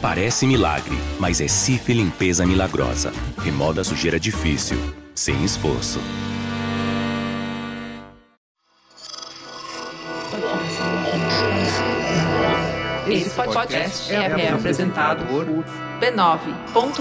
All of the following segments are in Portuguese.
Parece milagre, mas é Cif Limpeza Milagrosa. Remoda a sujeira difícil, sem esforço. Esse podcast é, é apresentado por b9.com.br.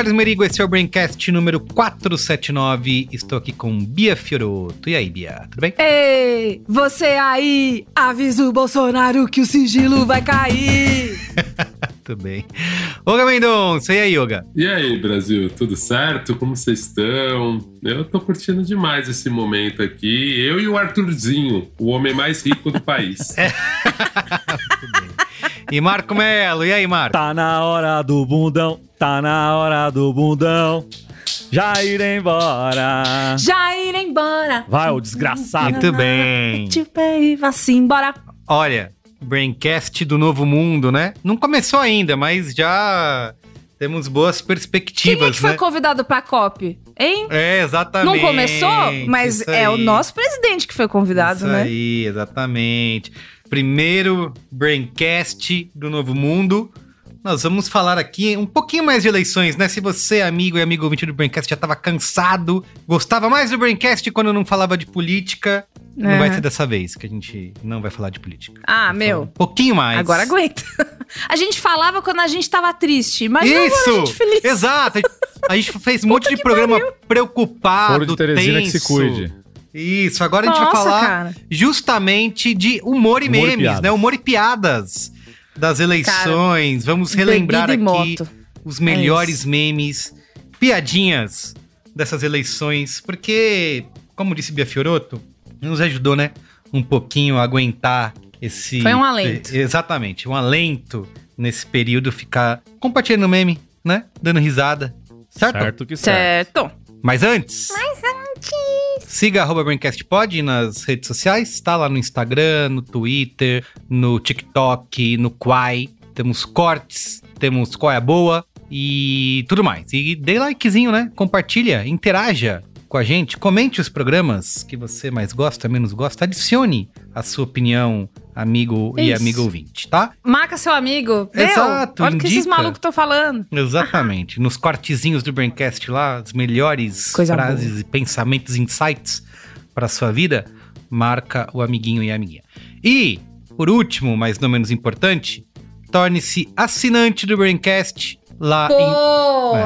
Carlos Merigo, esse é o Braincast número 479. Estou aqui com Bia Fioroto. E aí, Bia, tudo bem? Ei, você aí, avisa o Bolsonaro que o sigilo vai cair. tudo bem. Olga Mendonça, e aí, Olga? E aí, Brasil, tudo certo? Como vocês estão? Eu tô curtindo demais esse momento aqui. Eu e o Arthurzinho, o homem mais rico do país. É. Muito bem. E Marco Melo, e aí, Marco? Tá na hora do bundão, tá na hora do bundão. Já ir embora. Já ir embora. Vai, o desgraçado. Muito bem. Vá-se embora. Olha, Braincast do Novo Mundo, né? Não começou ainda, mas já temos boas perspectivas, Quem é que foi né? convidado pra COP? Hein? É, exatamente. Não começou? Mas isso é o nosso presidente que foi convidado, Isso né? aí, exatamente. Primeiro Braincast do Novo Mundo. Nós vamos falar aqui um pouquinho mais de eleições, né? Se você, amigo e amigo ouvinte do Braincast, já estava cansado, gostava mais do Braincast quando não falava de política, não É. vai ser dessa vez que a gente não vai falar de política. Ah, Vai meu. Um pouquinho mais. Agora aguenta. A gente falava quando a gente tava triste, mas agora a Isso! gente feliz. Exato! A gente fez um monte de programa preocupado, Foro de Teresina que se tenso. cuide. Isso, agora a gente vai Nossa, falar cara. justamente de humor e Humor e memes, piadas. né? Humor e piadas das eleições. Vamos relembrar e aqui moto. os melhores memes, piadinhas dessas eleições, porque, como disse Bia Fioroto, nos ajudou, né? Um pouquinho a aguentar esse. Foi um alento. Exatamente, um alento nesse período, ficar compartilhando meme, né? Dando risada. Certo? Certo que certo. Certo. Mas antes. Siga arroba BraincastPod nas redes sociais, tá lá no Instagram, no Twitter, no TikTok, no Quai. Temos cortes, temos qual é a boa e tudo mais. E dê likezinho, né? Compartilha, interaja com a gente, comente os programas que você mais gosta, menos gosta, adicione a sua opinião, amigo e Isso. amigo ouvinte, tá? Marca seu amigo. Meu, Exato, Olha o que esses malucos estão falando. Exatamente. Nos cortezinhos do Braincast lá, as melhores Coisa frases e pensamentos, insights para sua vida, marca o amiguinho e a amiguinha. E, por último, mas não menos importante, torne-se assinante do Braincast lá Pô! em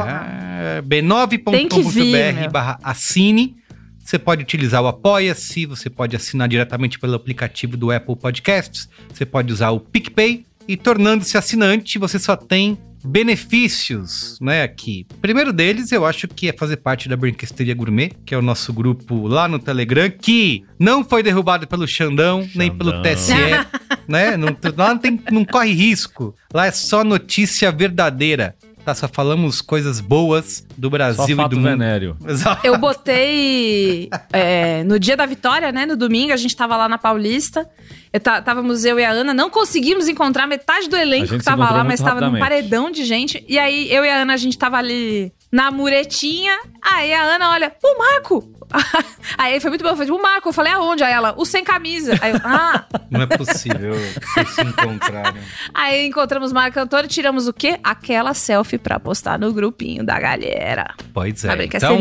é, Tem que vir, b9.com.br meu. barra assine. Você pode utilizar o Apoia-se, você pode assinar diretamente pelo aplicativo do Apple Podcasts, você pode usar o PicPay e tornando-se assinante, você só tem benefícios, né, aqui. Primeiro deles, eu acho que é fazer parte da Brinquesteria Gourmet, que é o nosso grupo lá no Telegram, que não foi derrubado pelo Xandão, nem pelo Xandão. TSE, né? Não, lá não, tem, não corre risco. Lá é só notícia verdadeira. Tá, só falamos coisas boas do Só Brasil e do mundo. venéreo. Exato. Eu botei é, no dia da vitória, né? No domingo, a gente tava lá na Paulista. Eu tá- távamos eu e a Ana, não conseguimos encontrar metade do elenco que tava lá, mas tava num paredão de gente. E aí, eu e a Ana, a gente tava ali na muretinha. Aí a Ana olha, o Marco! Aí foi muito bom, eu falei, o Marco, eu falei, aonde? Aí ela, o sem camisa. Aí eu, ah! Não é possível vocês se encontrarem. Aí encontramos o Marco Antônio e tiramos o quê? Aquela selfie pra postar no grupinho da galera. Pois A é. Então,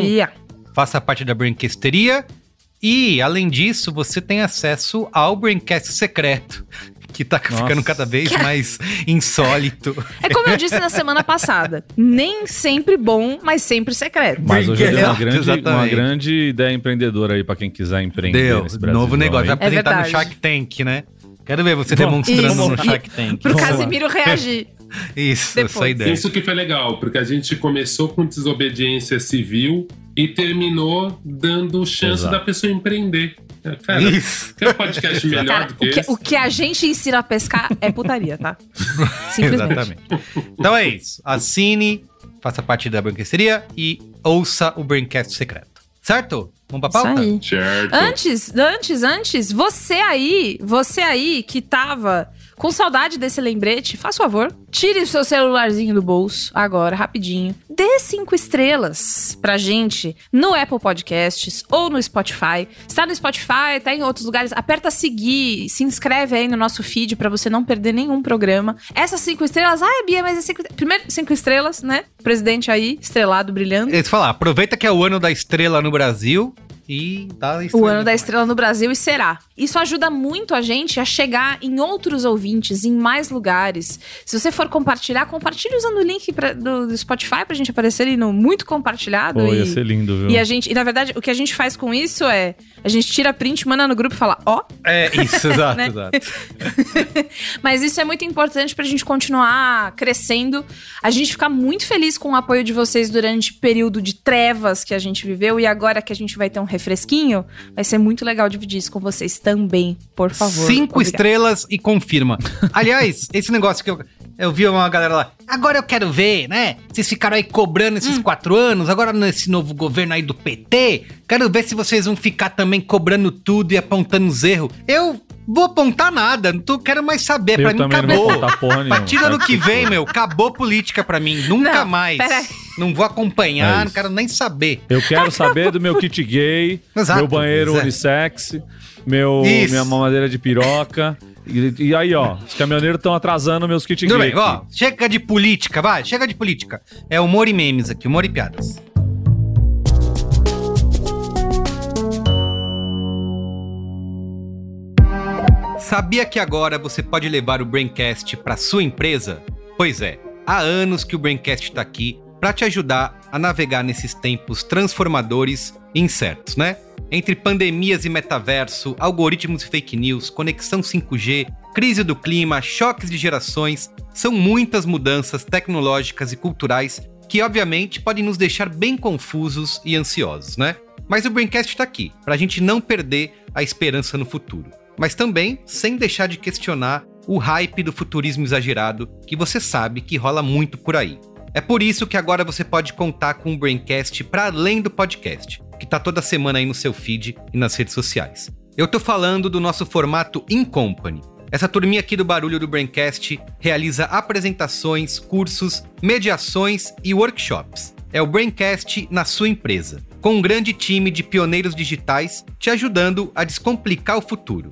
faça parte da Brinquesteria. E, além disso, você tem acesso ao Braincast secreto, que tá Nossa. ficando cada vez mais insólito. É como eu disse na semana passada. Nem sempre bom, mas sempre secreto. Mas hoje eu dei uma grande, uma grande ideia empreendedora aí pra quem quiser empreender Deu, nesse Brasil. novo negócio. Vai apresentar no verdade. Shark Tank, né? Quero ver você Vamos. demonstrando no Isso. Shark Tank. Pro Vamos lá. Casimiro reagir. Isso, Depois. essa ideia. Isso que foi legal, porque a gente começou com desobediência civil e terminou dando chance Exato. da pessoa empreender. É, Cara, Isso. quer um podcast melhor Cara, do o que que, esse? o que a gente ensina a pescar é putaria, tá? Simplesmente. Exatamente. Então é isso. Assine, faça parte da Branquesteria e ouça o Braincast secreto. Certo? Vamos pra Isso pauta? aí. Certo. Antes, antes, antes, você aí, você aí que tava com saudade desse lembrete, faz favor, tire o seu celularzinho do bolso agora, rapidinho. Dê cinco estrelas pra gente no Apple Podcasts ou no Spotify. Está no Spotify, tá em outros lugares. Aperta seguir, se inscreve aí no nosso feed pra você não perder nenhum programa. Essas cinco estrelas, ah, Bia, mas é cinco... Primeiro, cinco estrelas, né? Presidente aí, estrelado, brilhando. Eles falar, aproveita que é o ano da estrela no Brasil e dá a O estrela ano da estrela no Brasil e será. Isso ajuda muito a gente a chegar em outros ouvintes, em mais lugares. Se você for compartilhar, compartilhe usando o link pra- do, do Spotify pra gente aparecer ali no muito compartilhado. Pô, e, ia ser lindo, viu? e a gente, e na verdade, o que a gente faz com isso é a gente tira print, manda no grupo e fala, ó. É, isso, exato, Né? exato. Mas isso é muito importante pra gente continuar crescendo. A gente fica muito feliz com o apoio de vocês durante o período de trevas que a gente viveu e agora que a gente vai ter um refresquinho, vai ser muito legal dividir isso com vocês também, por favor. Cinco Obrigada. estrelas e confirma. Aliás, esse negócio que eu, eu vi uma galera lá. Agora eu quero ver, né? Vocês ficaram aí cobrando esses Hum. quatro anos, agora nesse novo governo aí do PT. Quero ver se vocês vão ficar também cobrando tudo e apontando os erros. Eu vou apontar nada, não tô, quero mais saber. Eu pra mim também não vou acabou. contar porra A nenhuma. partir do ano Quero que vem, meu, acabou política pra mim. Nunca Não, mais. peraí. Não vou É acompanhar, não isso. quero nem saber. Eu quero saber do meu kit gay, Exato, meu banheiro pois é. unissex, meu, Isso. minha mamadeira de piroca. E, e aí, ó, os caminhoneiros estão atrasando meus kit Tudo gay. bem, ó, chega de política, vai, chega de política. É humor e memes aqui, humor e piadas. Sabia que agora você pode levar o Braincast para sua empresa? Pois é, há anos que o Braincast está aqui para te ajudar a navegar nesses tempos transformadores e incertos, né? Entre pandemias e metaverso, algoritmos e fake news, conexão 5G, crise do clima, choques de gerações, são muitas mudanças tecnológicas e culturais que, obviamente, podem nos deixar bem confusos e ansiosos, né? Mas o Braincast está aqui, para a gente não perder a esperança no futuro. Mas também sem deixar de questionar o hype do futurismo exagerado que você sabe que rola muito por aí. É por isso que agora você pode contar com o Braincast para além do podcast, que tá toda semana aí no seu feed e nas redes sociais. Eu tô falando do nosso formato In Company. Essa turminha aqui do Barulho do Braincast realiza apresentações, cursos, mediações e workshops. É o Braincast na sua empresa, com um grande time de pioneiros digitais te ajudando a descomplicar o futuro,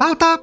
Pauta!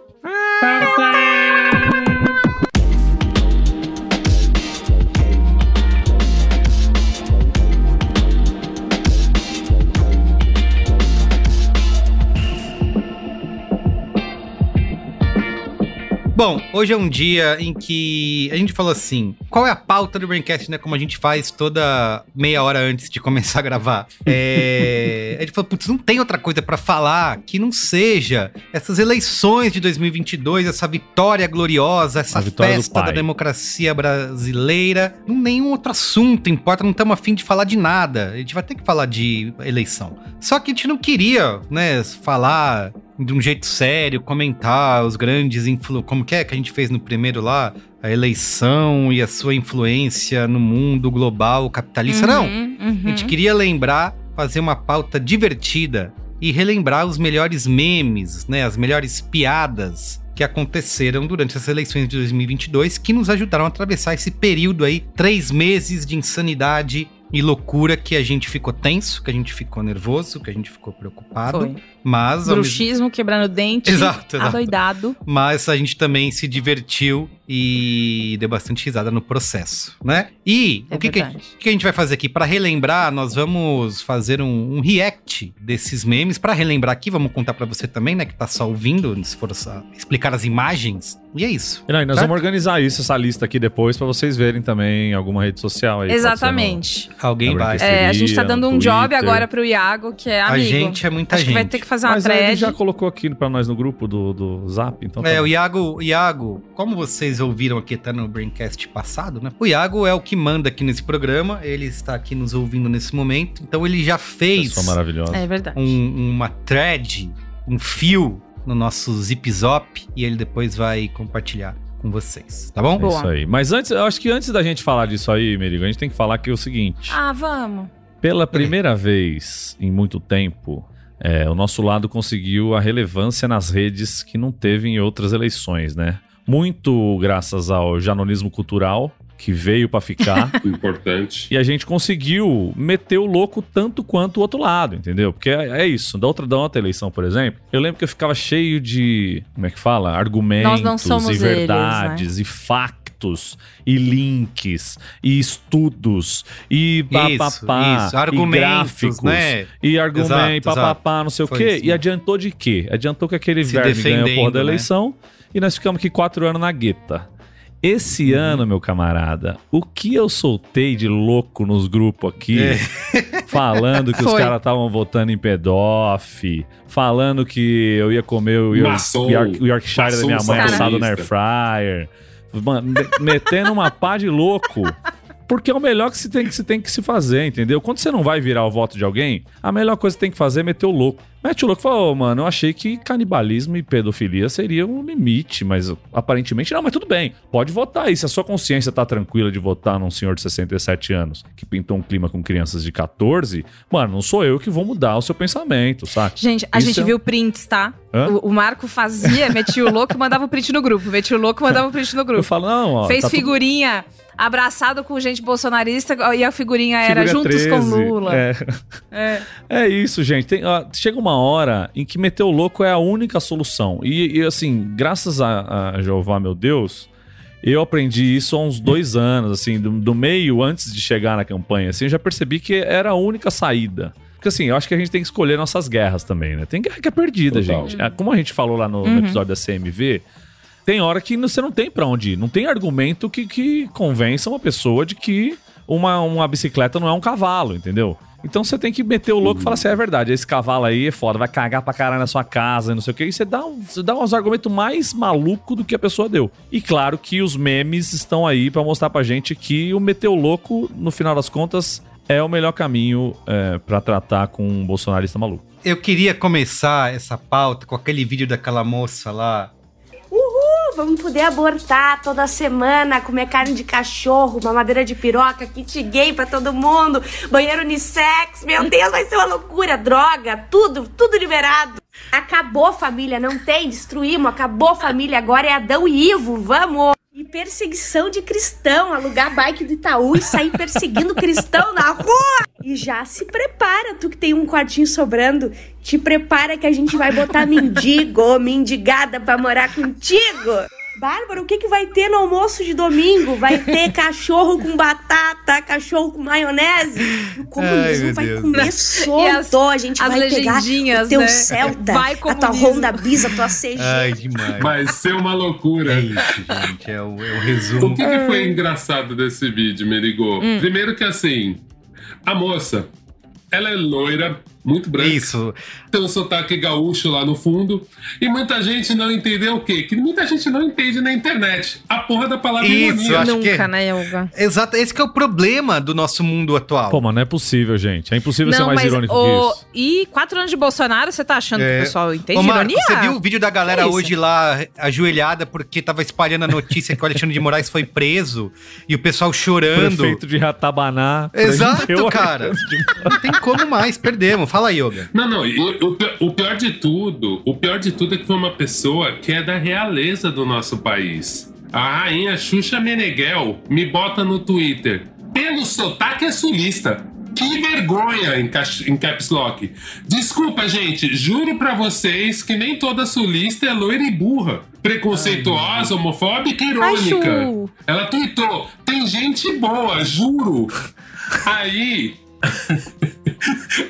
Bom, hoje é um dia em que a gente falou assim: qual é a pauta do Braincast, né? Como a gente faz toda meia hora antes de começar a gravar. É... a gente falou: putz, não tem outra coisa pra falar que não seja essas eleições de 2022, essa vitória gloriosa, essa vitória festa da democracia brasileira. Nenhum outro assunto importa, não estamos afim de falar de nada. A gente vai ter que falar de eleição. Só que a gente não queria, né, falar de um jeito sério, comentar os grandes influ... como que é que a gente fez no primeiro lá, a eleição e a sua influência no mundo global capitalista. Não, Uhum, a uhum. gente queria lembrar, fazer uma pauta divertida e relembrar os melhores memes, né, as melhores piadas que aconteceram durante as eleições de 2022 que nos ajudaram a atravessar esse período aí, três meses de insanidade e loucura que a gente ficou tenso, que a gente ficou nervoso, que a gente ficou preocupado, Foi. Mas, mesmo- Bruxismo, quebrando dente. Exato, exato. Adoidado. mas a gente também se divertiu e deu bastante risada no processo, né? E É o que, que, que a gente vai fazer aqui? Pra relembrar, nós vamos fazer um, um react desses memes. Pra relembrar aqui, vamos contar pra você também, né? Que tá só ouvindo, se for só explicar as imagens. E é isso. E não, e nós Certo? vamos organizar isso, essa lista aqui depois, pra vocês verem também em alguma rede social aí. ser no- Exatamente. Alguém vai. É, a gente tá dando um no job Twitter. agora pro Iago, que é A amigo. gente é muita Acho gente. que vai ter que fazer uma Mas aí ele thread. já colocou aqui pra nós no grupo do, do Zap, então tá É, bom. o Iago, Iago, como vocês ouviram aqui até no Braincast passado, né? O Iago é o que manda aqui nesse programa, ele está aqui nos ouvindo nesse momento, então ele já fez Pessoa maravilhosa. É verdade. um- uma thread, um fio no nosso Zip Zop e ele depois vai compartilhar com vocês, tá bom? É Boa. isso aí. Mas antes, eu acho que antes da gente falar disso aí, Merigo, a gente tem que falar que é o seguinte. Ah, vamos. Pela primeira vez em muito tempo, é, o nosso lado conseguiu a relevância nas redes que não teve em outras eleições, né? Muito graças ao janonismo cultural, que veio pra ficar. Importante. E a gente conseguiu meter o louco tanto quanto o outro lado, entendeu? Porque é, é isso. Da outra, da outra eleição, por exemplo, eu lembro que eu ficava cheio de. Como é que fala? Argumentos Nós não somos e eles, né? verdades e factos e links e estudos e papapá e argumentos, gráficos né? e argumento Exato, e papapá, não sei o Foi quê. isso E adiantou de quê? Adiantou que aquele Se verme ganhou a porra da né? eleição e nós ficamos aqui quatro anos na gueta. Esse Uhum. ano, meu camarada, o que eu soltei de louco nos grupos aqui, É. falando que os caras estavam votando em pedoff, falando que eu ia comer o, York, o York- o Yorkshire da minha mãe assado na air fryer, metendo uma pá de louco. Porque é o melhor que se tem que se tem que se fazer, entendeu? Quando você não vai virar o voto de alguém, a melhor coisa que tem que fazer é meter o louco. Mete o louco e fala, ô, mano, eu achei que canibalismo e pedofilia seria um limite, mas aparentemente não, mas tudo bem. Pode votar aí. Se a sua consciência tá tranquila de votar num senhor de 67 anos que pintou um clima com crianças de 14, mano, não sou eu que vou mudar o seu pensamento, sabe? Gente, a Isso gente é- viu prints, tá? O, o Marco fazia, metia o louco e mandava o print no grupo. Metia o louco e mandava o print no Eu grupo. falo, não, ó. Fez tá tudo- figurinha abraçado com gente bolsonarista e a figurinha era juntos 13. com Lula. É. É. É isso, gente. Tem- ó, chega uma hora em que meter o louco é a única solução. E, e, assim, graças a, a Jeová, meu Deus, eu aprendi isso há uns dois anos, assim, do, do meio antes de chegar na campanha. Assim, eu já percebi que era a única saída. Porque assim, eu acho que a gente tem que escolher nossas guerras também, né? Tem guerra que é perdida, Total. gente. É, Como a gente falou lá no, no Uhum. episódio da CMV, tem hora que você não tem pra onde ir. Não tem argumento que, que convença uma pessoa de que uma, uma bicicleta não é um cavalo, entendeu? Então você tem que meter o louco e falar assim: é verdade, esse cavalo aí é foda, vai cagar pra caralho na sua casa não sei o que. E você dá, você dá uns argumentos mais malucos do que a pessoa deu. E claro que os memes estão aí pra mostrar pra gente que o meter o louco, no final das contas, é o melhor caminho é, para tratar com um bolsonarista maluco. Eu queria começar essa pauta com aquele vídeo daquela moça lá. Vamos poder abortar toda semana, comer carne de cachorro, mamadeira de piroca, kit gay pra todo mundo, banheiro unissex. Meu Deus, vai ser uma loucura. Droga, tudo, tudo liberado. Acabou família, não tem, destruímos, acabou família, agora é Adão e Ivo, vamos! E perseguição de cristão, alugar bike do Itaú e sair perseguindo cristão na rua! E já se prepara, tu que tem um quartinho sobrando, te prepara que a gente vai botar mendigo, mendigada pra morar contigo! Bárbara, o que, que vai ter no almoço de domingo? Vai ter cachorro com batata, cachorro com maionese? O Ai, comunismo meu vai Deus. comer solto, a gente as vai pegar legendinhas, o teu né? Celta, Vai, a tua comunismo. Honda Bis, a tua CG. Ai, demais. Vai ser uma loucura. É isso, gente. É o, é o O resumo. que, que foi engraçado desse vídeo, Merigo? Hum. Primeiro que assim, a moça, ela é loira, muito branca, Isso. tem um sotaque gaúcho lá no fundo, e muita gente não entendeu o quê? Que muita gente não entende na internet. A porra da palavra Isso, ironia. acho Nunca, que- né, Yoga? Exato, esse que é o problema do nosso mundo atual. Pô, mas não é possível, gente. É impossível ser Não, mais mas irônico o... que isso. E quatro anos de Bolsonaro, você tá achando que É. o pessoal entende Ô, Marco, ironia? você viu o vídeo da galera Que isso? hoje lá ajoelhada porque tava espalhando a notícia que o Alexandre de Moraes foi preso e o pessoal chorando. Prefeito de Ratabaná. Exato, cara. Não tem como mais, perdemos. Fala aí, Yoga. Não, não, o, o pi- o pior de tudo, o pior de tudo é que foi uma pessoa que é da realeza do nosso país. A rainha Xuxa Meneghel me bota no Twitter. Pelo sotaque é sulista. Que vergonha em, ca- em caps lock. Desculpa, gente, juro pra vocês que nem toda sulista é loira e burra. Preconceituosa, homofóbica e irônica. Ai. Ela tweetou: tem gente boa, juro. Aí.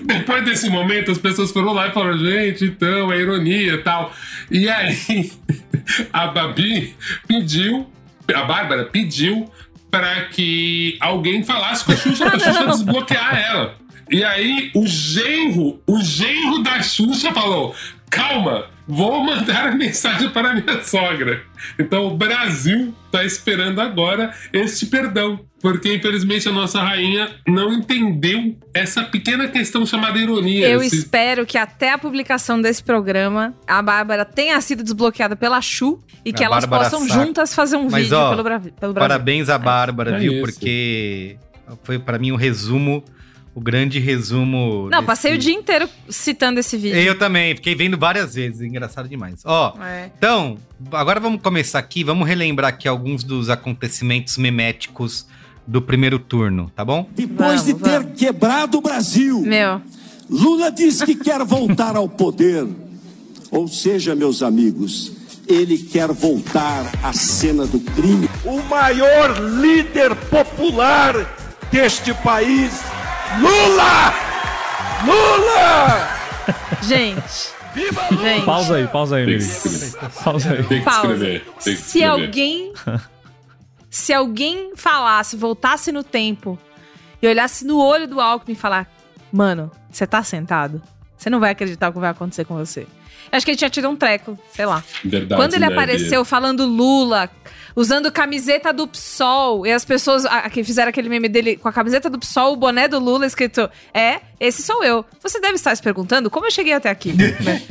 Depois desse momento, as pessoas foram lá e falaram: gente, então, é ironia e tal. E aí, a Babi pediu, a Bárbara pediu para que alguém falasse com a Xuxa, pra Xuxa desbloquear ela. E aí, o genro, o genro da Xuxa falou: calma, vou mandar a mensagem para minha sogra. Então, o Brasil está esperando agora este perdão. Porque, infelizmente, a nossa rainha não entendeu essa pequena questão chamada ironia. Eu Esse- espero que até a publicação desse programa a Bárbara tenha sido desbloqueada pela Chu e que A elas Bárbara possam saca. juntas fazer um Mas, vídeo ó, pelo, Bra- pelo Brasil. Parabéns à Bárbara, É viu? isso. Porque foi pra mim o resumo, o grande resumo. Não, desse- passei o dia inteiro citando esse vídeo. Eu também, fiquei vendo várias vezes, engraçado demais. Ó, É. então, agora vamos começar aqui, vamos relembrar aqui alguns dos acontecimentos meméticos do primeiro turno, tá bom? Depois Vamos, de ter vamos. quebrado o Brasil, Meu, Lula diz que quer voltar ao poder. Ou seja, meus amigos, ele quer voltar à cena do crime. o maior líder popular deste país, Lula! Lula! gente, Viva gente. Pausa aí, pausa aí, Tem Miri. que escrever. Pausa aí. Tem que Pausa. escrever. Tem que Se escrever. alguém. se alguém falasse, voltasse no tempo e olhasse no olho do Alckmin e falar: Mano, você tá sentado? Você não vai acreditar o que vai acontecer com você. Eu acho que ele tinha tido um treco, sei lá. Verdade, Quando ele né, apareceu falando Lula, usando camiseta do PSOL, e as pessoas a- que fizeram aquele meme dele com a camiseta do PSOL, o boné do Lula escrito: É, esse sou eu. Você deve estar se perguntando como eu cheguei até aqui. né?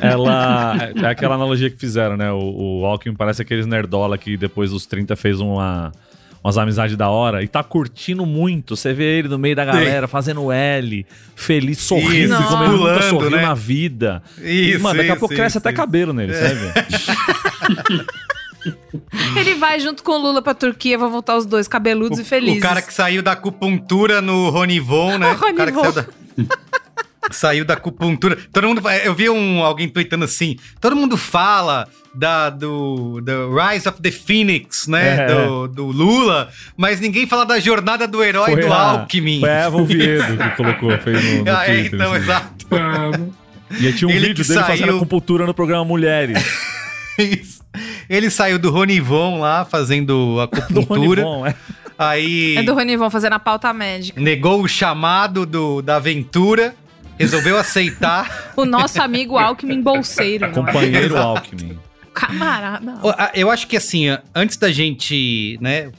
Ela. É aquela analogia que fizeram, né? O, o Alckmin parece aqueles nerdola que depois dos 30 fez uma. Umas amizades da hora e tá curtindo muito. Você vê ele no meio da galera, fazendo L, feliz, sorrindo, Isso, como ele nunca pulando, sorriu né? na vida. Isso, e, mano, daqui a isso, pouco cresce isso, até isso. cabelo nele, sabe? Ele vai junto com o Lula pra Turquia, vão voltar os dois cabeludos e felizes. O cara que saiu da acupuntura no Ronivon, né? O Ronivon. cara que saiu da... saiu da acupuntura. Todo mundo... Eu vi um, alguém tweetando assim, todo mundo fala da, do, do Rise of the Phoenix, né? É. Do, do Lula, mas ninguém fala da jornada do herói do a- Alckmin. Foi a Eva Oviedo que colocou, fez no, no Ah, é, Twitter. então, assim. exato. E aí tinha um Ele vídeo dele fazendo saiu- acupuntura no programa Mulheres. Isso. Ele saiu do Ronivon lá, fazendo do acupuntura. Ronivon, é. Aí É do Rony, vão fazer na pauta médica. negou o chamado do, da aventura, resolveu aceitar. O nosso amigo Alckmin Bolseiro. é? Companheiro Alckmin. Camarada. A- Eu acho que assim, antes da gente, né,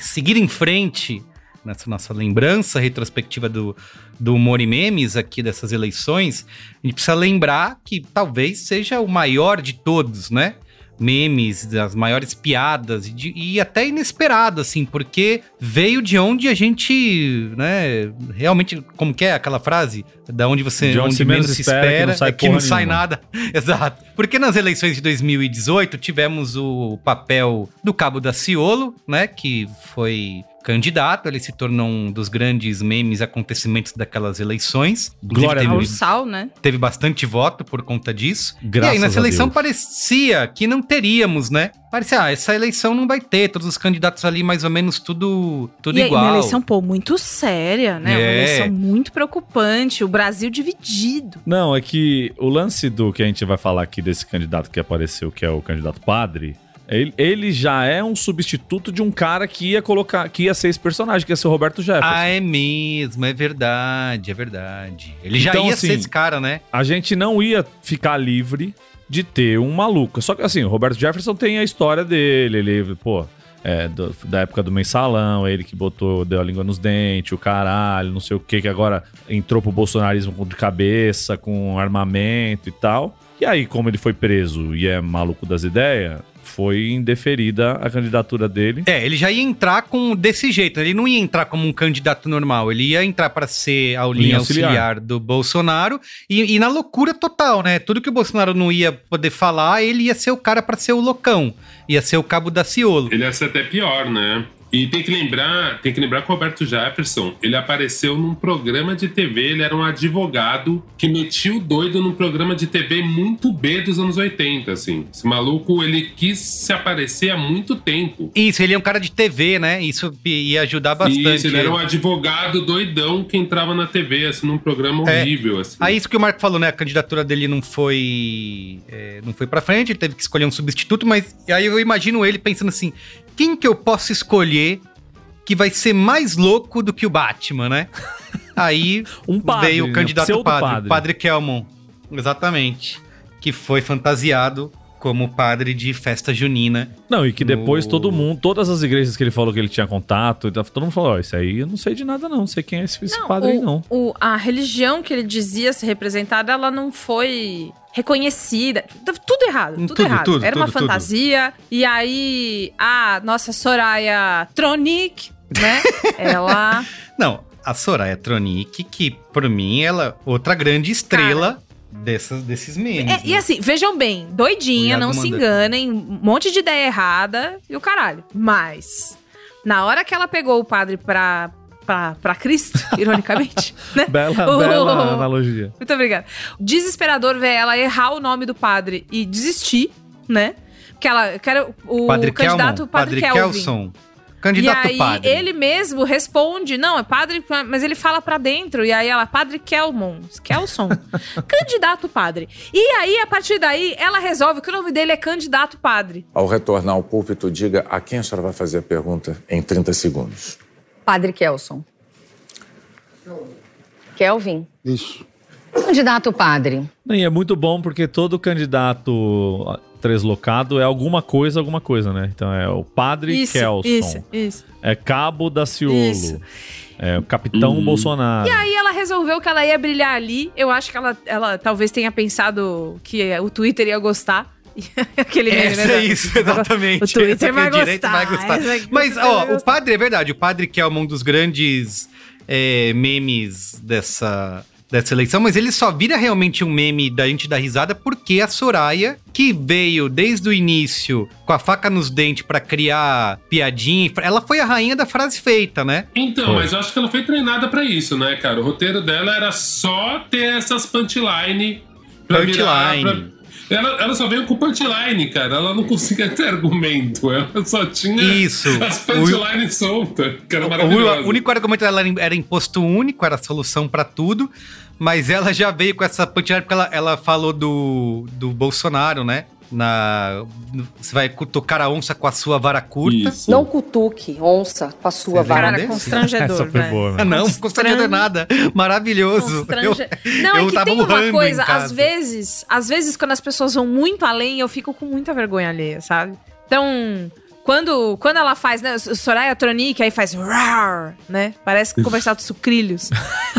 seguir em frente nessa nossa lembrança retrospectiva do, do humor e memes aqui dessas eleições, a gente precisa lembrar que talvez seja o maior de todos, né? Memes, das maiores piadas e, de- e até inesperado, assim, porque veio de onde a gente, né, realmente, como que é aquela frase? Da onde você De onde se menos espera, que não sai é que não sai nada. Exato. Porque nas eleições de 2018 tivemos o papel do Cabo da Ciolo, né? Que foi candidato, ele se tornou um dos grandes memes acontecimentos daquelas eleições. Glória a teve, sal, né? teve bastante voto por conta disso. Graças e aí nessa a eleição Deus. parecia que não teríamos, né? Parecia, ah, essa eleição não vai ter, todos os candidatos ali mais ou menos tudo, tudo e aí, igual. uma eleição, pô, muito séria, né? Uma É. eleição muito preocupante. O Brasil dividido. Não, é que o lance do que a gente vai falar aqui desse candidato que apareceu, que é o candidato padre, ele, ele já é um substituto de um cara que ia colocar, que ia ser esse personagem, que ia ser o Roberto Jefferson. Ah, é mesmo, é verdade, é verdade. Ele já Então, ia assim, ser esse cara, né? A gente não ia ficar livre de ter um maluco. Só que assim, o Roberto Jefferson tem a história dele, ele, pô, é, do- da época do mensalão, ele que botou, deu a língua nos dentes, o caralho, não sei o que, que agora entrou pro bolsonarismo com- de cabeça, com armamento e tal. E aí, como ele foi preso e é maluco das ideias, foi indeferida a candidatura dele. É, ele já ia entrar com desse jeito, ele não ia entrar como um candidato normal, ele ia entrar para ser a linha Linha auxiliar. auxiliar. do Bolsonaro e, e na loucura total, né? Tudo que o Bolsonaro não ia poder falar, ele ia ser o cara para ser o loucão, ia ser o cabo da Ciolo. ele ia ser até pior, né? E tem que lembrar, tem que lembrar que o Roberto Jefferson, ele apareceu num programa de TV, ele era um advogado que metia o doido num programa de TV muito B dos anos 80, assim. Esse maluco, ele quis se aparecer há muito tempo. Isso, ele é um cara de TV, né? Isso ia ajudar bastante. Isso, ele era um advogado doidão que entrava na TV, assim, num programa É. horrível, assim. Aí isso que o Marco falou, né? A candidatura dele não foi. é, não foi pra frente, ele teve que escolher um substituto, mas aí eu imagino ele pensando assim: quem que eu posso escolher que vai ser mais louco do que o Batman, né? Aí Um padre, veio o né? candidato Pseudo-padre. padre, o padre Kelmon. Exatamente. Que foi fantasiado como padre de festa junina. Não, e que depois No- todo mundo, todas as igrejas que ele falou que ele tinha contato, e todo mundo falou: Ó, isso aí eu não sei de nada, não. Não sei quem é esse, esse padre aí, o- não. o- a religião que ele dizia ser representada, ela não foi reconhecida. Tudo errado, tudo, Tudo, errado. tudo, Era uma tudo, tudo. fantasia. E aí, a nossa Soraya Tronic, né? ela. Não, a Soraya Tronic, que por mim ela outra grande estrela dessas, desses memes. É, e né? assim, vejam bem, doidinha, não se enganem, um monte de ideia errada e o caralho. Mas, na hora que ela pegou o padre pra, pra, pra Cristo, ironicamente, né? Bela, O- bela analogia. Muito obrigada. Desesperador ver ela errar o nome do padre e desistir, né? Porque ela quer o Padre candidato Kelmon, Padre, Padre Kelvin. Kelson. Candidato e aí padre. ele mesmo responde, não, é padre, mas ele fala pra dentro. E aí ela, Padre Kelmon, Kelson, candidato padre. E aí, a partir daí, ela resolve que o nome dele é candidato padre. Ao retornar ao púlpito, diga a quem a senhora vai fazer a pergunta em 30 segundos. Padre Kelson. Kelvin. Isso. Candidato padre. E é muito bom porque todo candidato treslocado é alguma coisa, alguma coisa, né? Então é o padre Isso, Kelson. isso, isso. É Cabo da Ciolo. Isso. É o Capitão Bolsonaro. E aí ela resolveu que ela ia brilhar ali. Eu acho que ela, ela talvez tenha pensado que o Twitter ia gostar. Aquele meme, Essa né? é isso, exatamente. O Twitter vai gostar, vai gostar. Mas, ó, o padre, é verdade, o padre que é um dos grandes é, memes dessa, dessa eleição, mas ele só vira realmente um meme da gente dar risada porque a Soraya, que veio desde o início com a faca nos dentes pra criar piadinha, ela foi a rainha da frase feita, né? Então, Foi. mas eu acho que ela foi treinada pra isso, né, cara? O roteiro dela era só ter essas punchline pra virar... Punchline. pra- Ela, ela só veio com punchline, cara. Ela não conseguia ter argumento. Ela só tinha Isso. as punchline soltas, que era maravilhoso. o único argumento dela era, imposto único, era a solução pra tudo. Mas ela já veio com essa punchline porque ela, ela falou do, do Bolsonaro, né? Na, você vai cutucar a onça com a sua vara curta. Isso. Não cutuque onça com a sua Você vara. Cara, constrangedor, Essa foi né? boa, Ah, né? não, Constran- constrangedor nada. Maravilhoso. Constrange... Eu- Não, eu é que tava tem uma coisa, às vezes, às vezes quando as pessoas vão muito além, eu fico com muita vergonha alheia, sabe? Então, quando, quando ela faz, né, Soraya Tronic, aí faz rar, né? Parece que comercial de sucrilhos.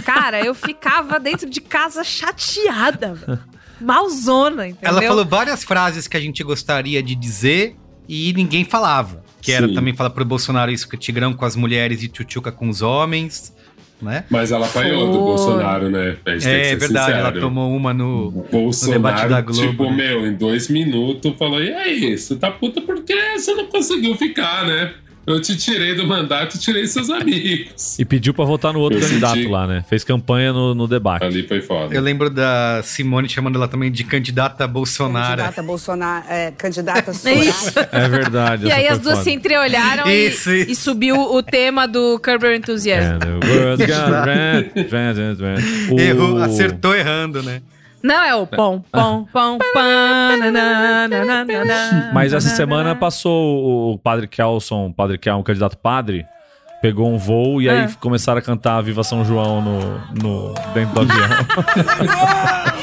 Cara, eu ficava dentro de casa chateada, velho. Malzona, entendeu? Ela falou várias frases que a gente gostaria de dizer e ninguém falava. Que era Sim. também falar pro Bolsonaro isso, que o Tigrão com as mulheres e tchutchuca com os homens, né? Mas ela apanhou do. Bolsonaro, né? É ser verdade, ela sincero. tomou uma no... O debate Bolsonaro, da Globo, tipo, né? meu, em dois minutos falou: e aí, você tá puta porque você não conseguiu ficar, né? Eu te tirei do mandato e tirei seus amigos. E pediu pra votar no outro Eu candidato senti- lá, né? Fez campanha no, no debate. Ali foi foda. Eu lembro da Simone chamando ela também de candidata Bolsonaro. Candidata Bolsonaro. É, candidata É isso. É verdade. E aí as duas foda. se entreolharam e, Isso, isso. e subiu o tema do Curb Your Enthusiasm. And the world's got red, red, red, red. O- Errou, acertou errando, né? Não, é o pom, pom, pom, pam, nananana, Mas essa semana passou o- Padre Kelson, o Padre Kel, um candidato padre, pegou um voo e aí Ah. começaram a cantar Viva São João no, no, dentro do avião.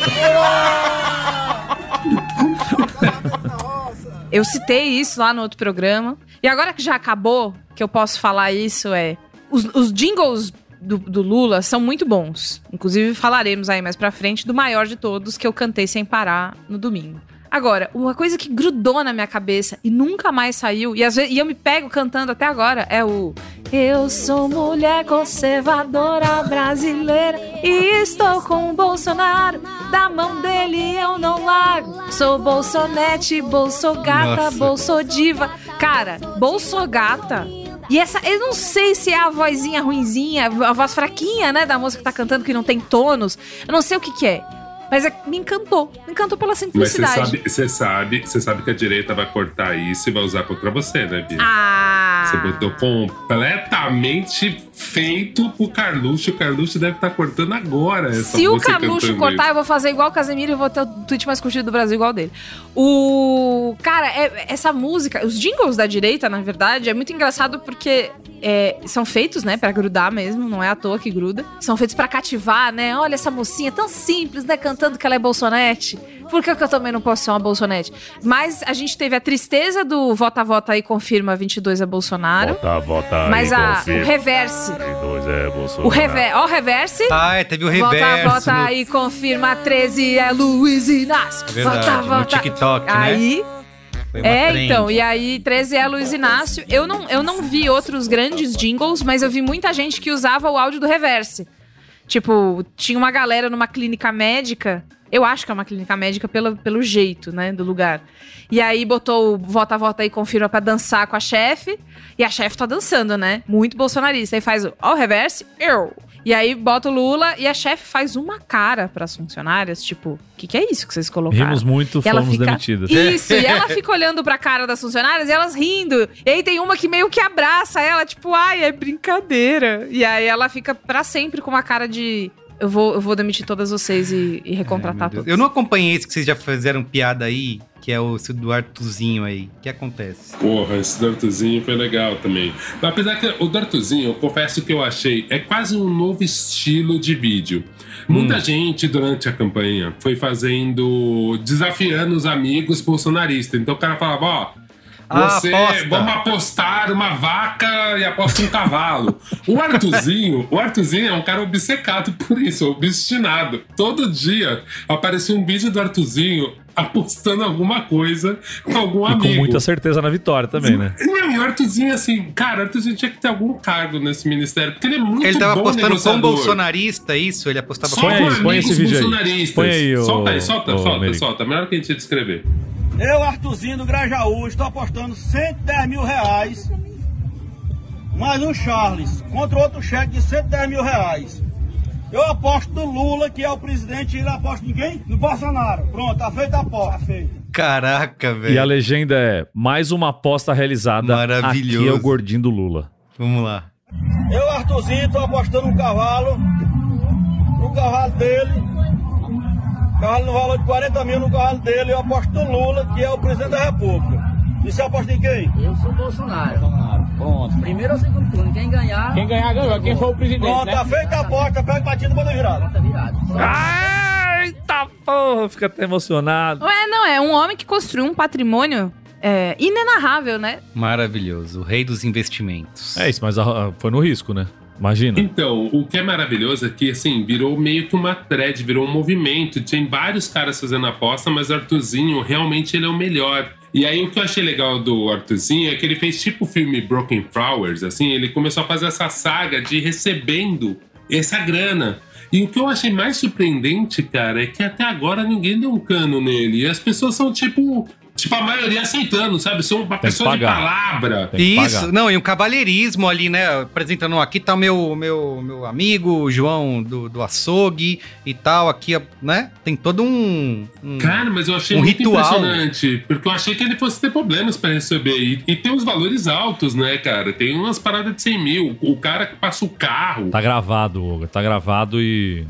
Eu citei isso lá no outro programa. E agora que já acabou, que eu posso falar isso é. Os, os jingles do, do Lula são muito bons. Inclusive, falaremos aí mais pra frente do maior de todos que eu cantei sem parar no domingo. Agora, uma coisa que grudou na minha cabeça e nunca mais saiu, e, às vezes, e eu me pego cantando até agora, é o Eu sou mulher conservadora brasileira e estou com o Bolsonaro. Da mão dele eu não largo. Sou bolsonete, bolsogata, Nossa. bolsodiva. Cara, bolsogata E essa, eu não sei se é a vozinha ruinzinha, a voz fraquinha, né, da moça que tá cantando, que não tem tonos. Eu não sei o que que é. Mas é- me encantou. Me encantou pela Mas você simplicidade. sabe, você sabe, você sabe que a direita vai cortar isso e vai usar contra você, né, Bia? Ah! Você botou completamente feito pro Carluxo. O Carluxo deve estar cortando agora essa Se o Carluxo cortar, isso. eu vou fazer igual o Casemiro e vou ter o tweet mais curtido do Brasil igual dele. O. Cara, é- essa música, os jingles da direita, na verdade, é muito engraçado porque é, são feitos, né, pra grudar mesmo, não é à toa que gruda. São feitos pra cativar, né? Olha essa mocinha tão simples, né, cantando que ela é bolsonete. Por que, que eu também não posso ser uma bolsonete? Mas a gente teve a tristeza do vota, vota e confirma 22 é Bolsonaro. Vota, vota. Mas a, o reverse. 22 é Bolsonaro. O rever, ó, o reverse. Ah, é, teve o reverso. Vota, vota no- e confirma 13 é Luiz Inácio. É verdade, vota, no vota. TikTok, né? Aí. É, trend. então, e aí 13 é Luiz Inácio. Eu não, eu não vi outros grandes jingles, mas eu vi muita gente que usava o áudio do reverse. Tipo, tinha uma galera numa clínica médica. Eu acho que é uma clínica médica pelo, pelo jeito, né, do lugar. E aí botou o vota, vota e confirma pra dançar com a chefe. E a chefe tá dançando, né? Muito bolsonarista. Aí faz o, ó, o reverse, eu. E aí bota o Lula e a chefe faz uma cara pras funcionárias, tipo, o que, que é isso que vocês colocaram? Rimos muito, E ela fomos fica- demitidas. Isso, e ela fica olhando pra cara das funcionárias e elas rindo. E aí tem uma que meio que abraça ela, tipo, ai, é brincadeira. E aí ela fica pra sempre com uma cara de. Eu vou, eu vou demitir todas vocês e, e recontratar todos. Eu não acompanhei esse que vocês já fizeram piada aí, que é o esse do Artuzinho aí. O que acontece? Porra, esse Dortuzinho foi legal também. Mas apesar que o Dortuzinho, eu confesso que eu achei, é quase um novo estilo de vídeo. Muita gente, durante a campanha, foi fazendo. desafiando os amigos bolsonaristas. Então o cara falava, ó. Ah, Você, aposta. vamos apostar uma vaca e aposta um cavalo. O Artuzinho, o Artuzinho é um cara obcecado por isso, obstinado. Todo dia aparecia um vídeo do Artuzinho apostando alguma coisa com algum E amigo. com muita certeza na vitória também, né? Não, e o Arthurzinho, assim, cara, o Arthurzinho tinha que ter algum cargo nesse ministério, porque ele é muito Ele tava bom apostando com negociador. bolsonarista, isso? Ele apostava Só com Põe aí, com põe esse vídeo aí. bolsonaristas. Põe aí, ô- Solta aí, solta, ô, solta, Merigo. solta. Melhor que a gente descrever. Eu, Artuzinho do Grajaú, estou apostando 110 mil reais mais um Charles contra outro cheque de 110 mil reais. Eu aposto no Lula, que é o presidente, e ele aposta em quem? No Bolsonaro. Pronto, tá feita a aposta. Tá feita. Caraca, velho. E a legenda é mais uma aposta realizada. Maravilhoso. Aqui é o gordinho do Lula. Vamos lá. Eu, Artuzinho, estou apostando um cavalo, no cavalo dele, cavalo no valor de 40 mil no cavalo dele, eu aposto no Lula, que é o presidente da República. E você aposta em quem? Eu sou Bolsonaro. Pronto. Primeiro ou segundo turno. Quem ganhar. Quem ganhar, ganhou. Quem for o presidente, Pronto, né? tá feita a aposta, pega partida, bota virada. Tá virado. Eita porra, fica até emocionado. Não é, não, é um homem que construiu um patrimônio é, inenarrável, né? Maravilhoso. O rei dos investimentos. É isso, mas ah, foi no risco, né? Imagina. Então, o que é maravilhoso é que, assim, virou meio que uma thread, virou um movimento. Tem vários caras fazendo aposta, mas o Arthurzinho, realmente, ele é o melhor. E aí, o que eu achei legal do Arthurzinho é que ele fez tipo o filme Broken Flowers, assim, ele começou a fazer essa saga de recebendo essa grana. E o que eu achei mais surpreendente, cara, é que até agora ninguém deu um cano nele. E as pessoas são, tipo... Tipo, a maioria aceitando, sabe? São uma pessoa de pagar. palavra. Isso, não, e um cavalheirismo ali, né? Apresentando, aqui tá o meu, meu, meu amigo, o João do, do açougue e tal, aqui, né? Tem todo um. um Cara, mas eu achei um muito ritual. impressionante. Porque eu achei que ele fosse ter problemas pra receber. E, e tem uns valores altos, né, cara? Tem umas paradas de 100 mil. O cara que passa o carro. Tá gravado, Olga. Tá gravado e.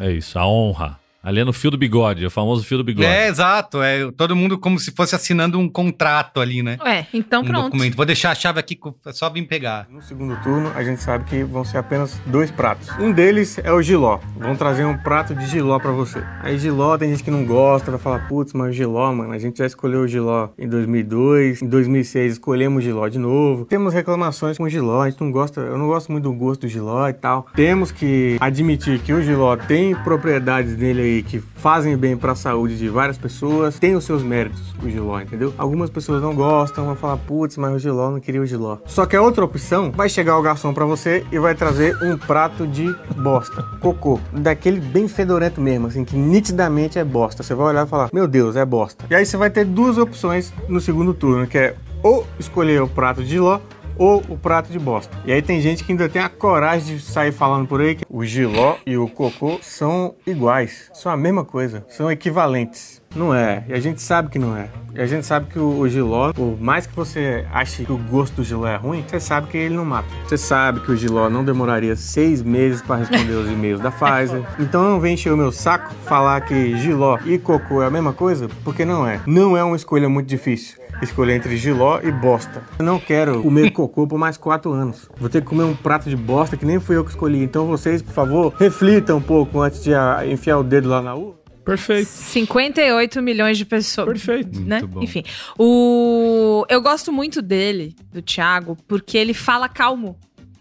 É isso, a honra. Ali é no fio do bigode, é o famoso fio do bigode. É, exato. É todo mundo como se fosse assinando um contrato ali, né? É, então um pronto. documento. Vou deixar a chave aqui, é só vir pegar. No segundo turno, a gente sabe que vão ser apenas dois pratos. Um deles é o giló. Vão trazer um prato de giló pra você. Aí giló, tem gente que não gosta, vai falar, putz, mas o giló, mano, a gente já escolheu o giló em 2002, em 2006 escolhemos o giló de novo. Temos reclamações com o giló, a gente não gosta, eu não gosto muito do gosto do giló e tal. Temos que admitir que o giló tem propriedades nele aí que fazem bem pra saúde de várias pessoas, tem os seus méritos, o giló, entendeu? Algumas pessoas não gostam, vão falar, putz, mas o giló não queria o giló. Só que a outra opção, vai chegar o garçom pra você e vai trazer um prato de bosta, cocô, daquele bem fedorento mesmo, assim, que nitidamente é bosta. Você vai olhar e falar, meu Deus, é bosta. E aí você vai ter duas opções no segundo turno, que é ou escolher o prato de giló ou o prato de bosta. E aí tem gente que ainda tem a coragem de sair falando por aí que o giló e o cocô são iguais, são a mesma coisa, são equivalentes. Não é, e a gente sabe que não é. E a gente sabe que o, o giló, por mais que você ache que o gosto do giló é ruim, você sabe que ele não mata. Você sabe que o giló não demoraria seis meses para responder os e-mails da Pfizer. Então não vem encher o meu saco falar que giló e cocô é a mesma coisa, porque não é. Não é uma escolha muito difícil escolher entre giló e bosta. Eu não quero comer cocô por mais quatro anos. Vou ter que comer um prato de bosta que nem fui eu que escolhi. Então vocês, por favor, reflitam um pouco antes de enfiar o dedo lá na urna. Perfeito. 58 milhões de pessoas. Perfeito. Né? Muito bom. Enfim. O... Eu gosto muito dele, do Thiago, porque ele fala calmo.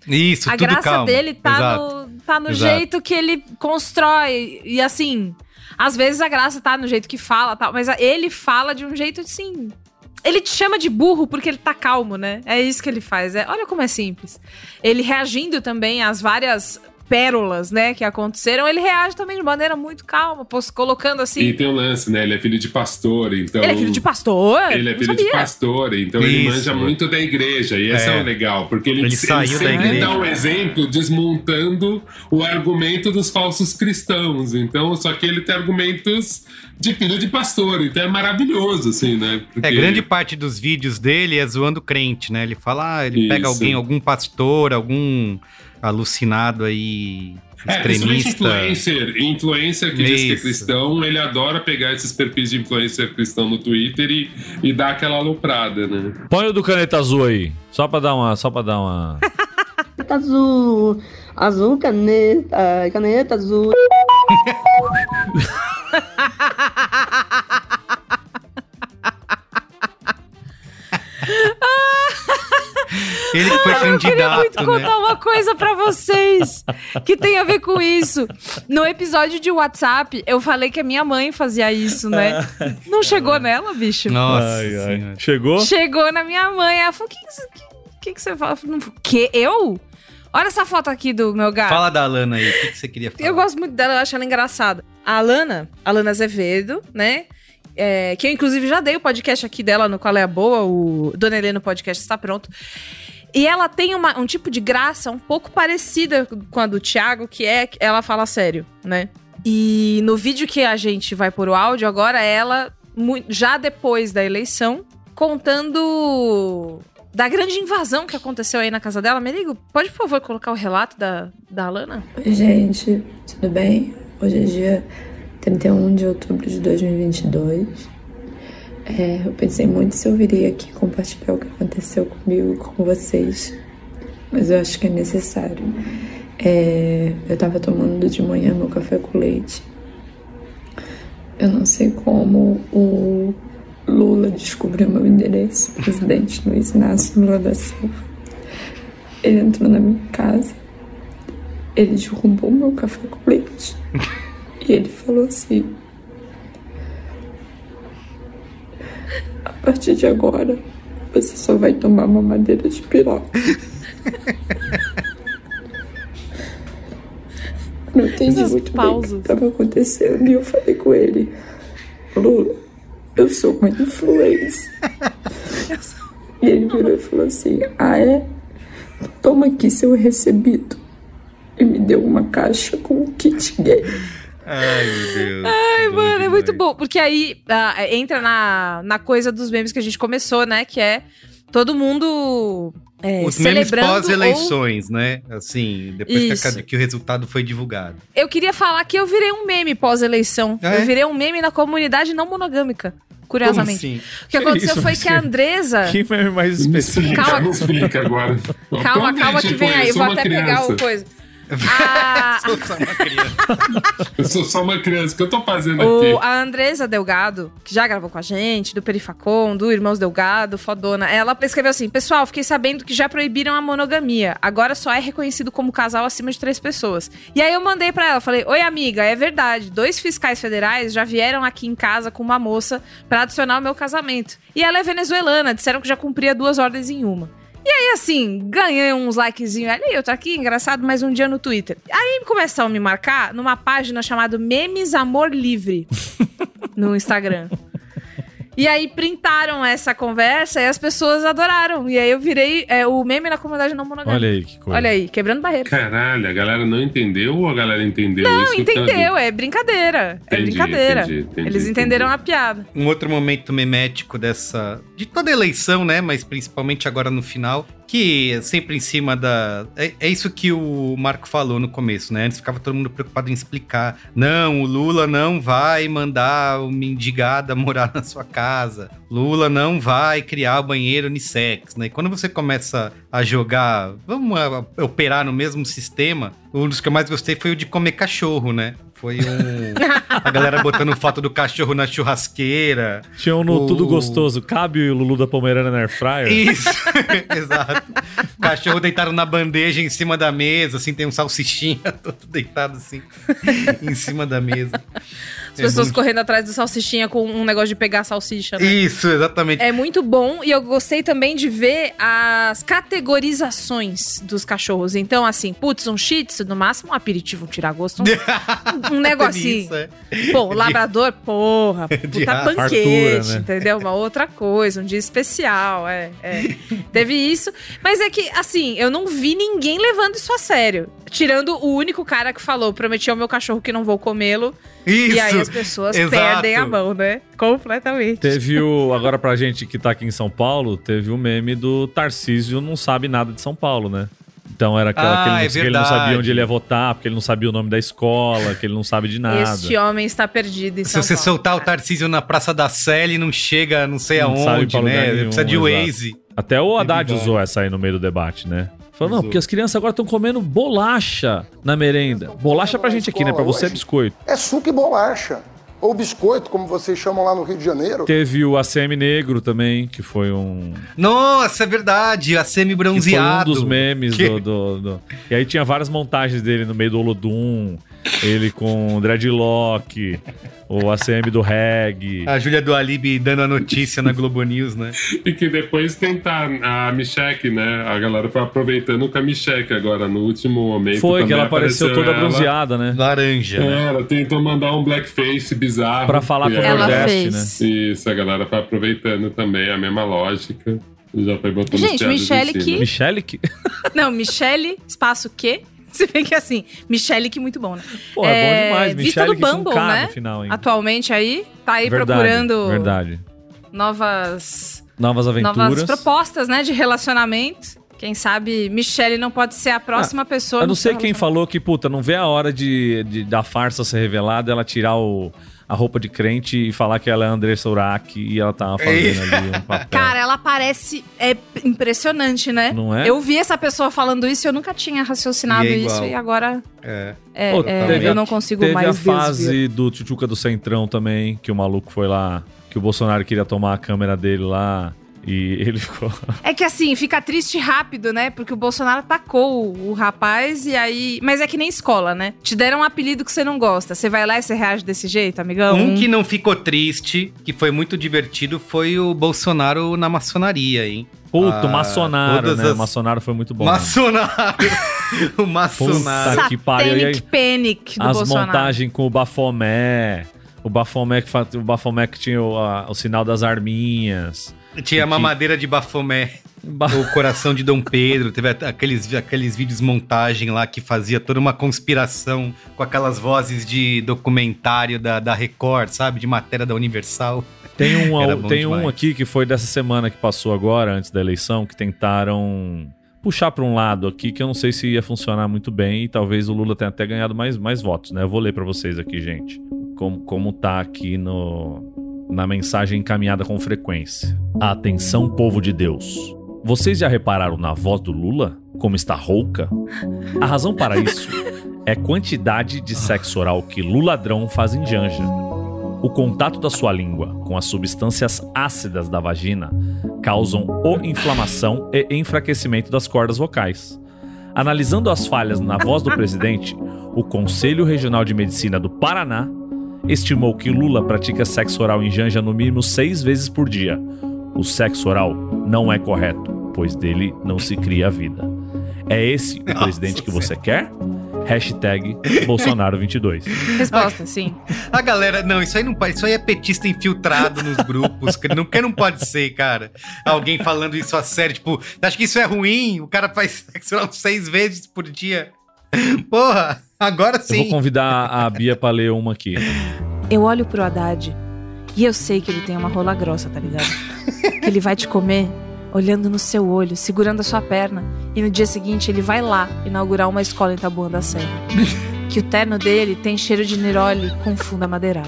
Isso, a tudo graça calmo. dele tá Exato. no, tá no Exato. jeito que ele constrói. E assim, às vezes a graça tá no jeito que fala, tal, mas ele fala de um jeito assim. Ele te chama de burro porque ele tá calmo, né? É isso que ele faz. É, olha como é simples. Ele reagindo também às várias pérolas, né, que aconteceram, ele reage também de maneira muito calma, colocando assim. E tem um lance, né? Ele é filho de pastor, então. Ele é filho de pastor? Ele é filho de pastor, então ele Isso. manja muito da igreja. E esse é, É. o legal, porque ele, Ele saiu da sempre igreja. dá um exemplo desmontando o argumento dos falsos cristãos. Então, só que ele tem argumentos de filho de pastor, então é maravilhoso, assim, né? Porque- É, grande parte dos vídeos dele é zoando crente, né? Ele fala, ah, ele pega Isso. alguém, algum pastor, algum alucinado aí, É, principalmente extremista. influencer, influencer que diz que é Isso. cristão, ele adora pegar esses perfis de influencer cristão no Twitter e, e dar aquela aloprada, né? Põe o do caneta azul aí. Só pra dar uma. Só pra dar uma. Caneta azul, azul caneta, caneta azul. Ele que foi Eu queria candidato, muito né? contar uma coisa pra vocês que tem a ver com isso. No episódio de WhatsApp, eu falei que a minha mãe fazia isso, né? Não chegou nela, bicho? Nossa Ai, ai. Chegou? Chegou na minha mãe. Ela falou: o que, que, você- que, você fala? Eu falei, "Não, Que? Eu? Olha essa foto aqui do meu gato. Fala da Lana aí, o que, que você queria falar? Eu gosto muito dela, eu acho ela engraçada. A Alana, Alana Azevedo, né? É, que eu, inclusive, já dei o podcast aqui dela no Qual é a Boa, o Dona Helena Podcast está pronto. E ela tem uma- um tipo de graça um pouco parecida com a do Thiago, que é ela fala sério, né? E no vídeo que a gente vai pôr o áudio agora, ela, já depois da eleição, contando da grande invasão que aconteceu aí na casa dela. Merigo, pode, por favor, colocar o relato da, da Alana? Oi, gente, tudo bem? Hoje é dia 31 de outubro de 2022. É, eu pensei muito se eu viria aqui compartilhar o que aconteceu comigo e com vocês, mas eu acho que é necessário. É, eu tava tomando de manhã meu café com leite. Eu não sei como o Lula descobriu meu endereço, presidente Luiz Inácio Lula da Silva. Ele entrou na minha casa, ele derrubou meu café com leite e ele falou assim: A partir de agora, você só vai tomar mamadeira de piroca. Não entendi Essas muito pausas. bem o que estava acontecendo e eu falei com ele: Lula, eu sou uma influencer. E ele virou e falou assim: Ah, é? Toma aqui seu recebido. E me deu uma caixa com um kit gay. Ai, meu Deus. Ai, mano, é muito bom. Porque aí ah, entra na, na coisa dos memes que a gente começou, né? Que é todo mundo é, Os memes celebrando. ou- pós-eleições, né? Assim, depois que, a- que o resultado foi divulgado. Eu queria falar que eu virei um meme pós-eleição. Ah, é? Eu virei um meme na comunidade não monogâmica. Curiosamente. Como assim? O que aconteceu isso, foi que a? Andresa. Que meme mais específico? Calma. explica agora. Calma, calma é, que vem aí. Vou até pegar criança. o coisa. A, Sou só uma criança. Eu sou só uma criança. O que eu tô fazendo O- aqui? a Andresa Delgado, que já gravou com a gente, do Perifacom, do Irmãos Delgado, fodona, ela escreveu assim: Pessoal, fiquei sabendo que já proibiram a monogamia. Agora só é reconhecido como casal acima de três pessoas. E aí eu mandei pra ela, falei: Oi, amiga, é verdade. Dois fiscais federais já vieram aqui em casa com uma moça pra adicionar o meu casamento. E ela é venezuelana, disseram que já cumpria duas ordens em uma. E aí, assim, ganhei uns likezinhos ali, eu tô aqui, engraçado, mais um dia no Twitter. Aí começaram a me marcar numa página chamada Memes Amor Livre no Instagram. E aí printaram essa conversa e as pessoas adoraram. E aí eu virei é, o meme na comunidade não monogâmica. Olha aí que coisa. Olha aí, quebrando barreiras. Caralho, a galera não entendeu ou a galera entendeu Não, isso? entendeu, é brincadeira. é Entendi, brincadeira. entendi, entendi, Eles entenderam a piada. Um outro momento memético dessa. de toda eleição, né? Mas principalmente agora no final. Que sempre em cima da. É, é isso que o Marco falou no começo, né? Antes ficava todo mundo preocupado em explicar. Não, o Lula não vai mandar o mendigada morar na sua casa. Lula não vai criar banheiro unissex, né? E quando você começa a jogar, vamos a- a operar no mesmo sistema, um dos que eu mais gostei foi o de comer cachorro, né? Foi um. a galera botando foto do cachorro na churrasqueira. Tinha um no O- Tudo Gostoso. Cabe o Lulu da Pomerana na Air Fryer? Isso, exato. O cachorro deitado na bandeja em cima da mesa, assim, tem um salsichinha todo deitado assim, em cima da mesa. As É pessoas bom correndo atrás do salsichinha com um negócio de pegar salsicha, né? Isso, exatamente. É muito bom e eu gostei também de ver as categorizações dos cachorros. Então, assim, putz, um shih tzu, no máximo um aperitivo, um tiragosto, um, um negocinho. Isso, é. Pô, labrador, porra, puta raça. panquete, Fartura, né? entendeu? Uma outra coisa, um dia especial, é, é. Teve isso, mas é que, assim, eu não vi ninguém levando isso a sério. Tirando o único cara que falou, prometi ao meu cachorro que não vou comê-lo. Isso, E aí as pessoas exato. perdem a mão, né? Completamente. Teve o. Agora pra gente que tá aqui em São Paulo, teve o meme do Tarcísio não sabe nada de São Paulo, né? Então era aquela Ah, que, ele não, é que ele não sabia onde ele ia votar, porque ele não sabia o nome da escola, que ele não sabe de nada. Este homem está perdido em Se São você Paulo. soltar o Tarcísio na Praça da Sé, ele não chega não sei Não aonde, né? nenhum, Precisa de exato. Waze. Até o Haddad usou essa aí no meio do debate, né? Falou, não, porque as crianças agora estão comendo bolacha na merenda. Bolacha pra gente aqui, né? Pra você é biscoito. É suco e bolacha. Ou biscoito, como vocês chamam lá no Rio de Janeiro. Teve o ACM Negro também, que foi um. Nossa, é verdade, a Que foi um dos memes Que- do, do, do- E aí tinha várias montagens dele no meio do Olodum, ele com dreadlock, o ACM do reggae. A Júlia do Alibi dando a notícia na Globo News, né? E que depois tentar a Michelle, né? A galera foi aproveitando com a Michelle agora, no último momento. Foi, que ela apareceu toda ela. bronzeada, né? Laranja, É, né? ela tentou mandar um blackface bizarro. Pra falar com o Nordeste, fez. né? Isso, a galera foi aproveitando também, a mesma lógica. Já foi botando Gente, cima. que- Michele que. Não, Michele, espaço quê? Se bem que assim, Michele que muito bom, né? Pô, é bom demais. Vista do Bumble, K né? final ainda. Atualmente aí, tá aí Verdade, procurando Verdade. novas Novas aventuras. novas propostas, né, de relacionamento. Quem sabe Michele não pode ser a próxima pessoa. Ah, Eu não sei quem falou que, puta, não vê a hora de, de- da farsa ser revelada, ela tirar o, a roupa de crente e falar que ela é Andressa Urach e ela tava fazendo ali um papel. Cara, ela parece é impressionante, né? Não é? Eu vi essa pessoa falando isso e eu nunca tinha raciocinado E é isso e agora É. é, Pô, é, teve eu a- não consigo Teve mais a desviar. fase do Tchutchuca do Centrão também, que o maluco foi lá, que o Bolsonaro queria tomar a câmera dele lá e ele ficou... É que assim, fica triste rápido, né? Porque o Bolsonaro atacou o, rapaz e aí. Mas é que nem escola, né? Te deram um apelido que você não gosta. Você vai lá e você reage desse jeito, amigão? Um que não ficou triste, que foi muito divertido, foi o Bolsonaro na maçonaria, hein? Puto, Ah, maçonário, todas né? as- O maçonário foi muito bom. né? Maçonário! o maçonário. Puta que pariu. E aí, Panic do as Bolsonaro. montagens com o Bafomé, o Bafomé que, fa- o Bafomé que tinha o, a- o sinal das arminhas. Tinha a mamadeira de Bafomé. O coração de Dom Pedro, teve aqueles, aqueles vídeos montagem lá que fazia toda uma conspiração com aquelas vozes de documentário da, da Record, sabe? De matéria da Universal. Tem um, tem um aqui que foi dessa semana que passou agora, antes da eleição, que tentaram puxar para um lado aqui que eu não sei se ia funcionar muito bem e talvez o Lula tenha até ganhado mais, mais votos, né? Eu vou ler para vocês aqui, gente, como, como tá aqui no, na mensagem encaminhada com frequência. Atenção, povo de Deus. Vocês já repararam na voz do Lula? Como está rouca? A razão para isso é quantidade de sexo oral que Luladrão faz em Janja. O contato da sua língua com as substâncias ácidas da vagina causam ou inflamação e enfraquecimento das cordas vocais. Analisando as falhas na voz do presidente, o Conselho Regional de Medicina do Paraná estimou que Lula pratica sexo oral em Janja no mínimo seis vezes por dia. O sexo oral não é correto, pois dele não se cria vida. É esse o presidente que você quer? Hashtag Bolsonaro22. Resposta, sim. A galera, não, isso aí não pode, isso aí é petista infiltrado nos grupos, que não, que não pode ser, cara. Alguém falando isso a sério, tipo, acho que isso é ruim, o cara faz sexo lá, seis vezes por dia. Porra, agora Eu sim. vou convidar a Bia pra ler uma aqui. Eu olho pro Haddad e eu sei que ele tem uma rola grossa, tá ligado? que ele vai te comer olhando no seu olho, segurando a sua perna. E no dia seguinte ele vai lá inaugurar uma escola em Taboão da Serra. que o terno dele tem cheiro de Niroli com fundo amadeirado.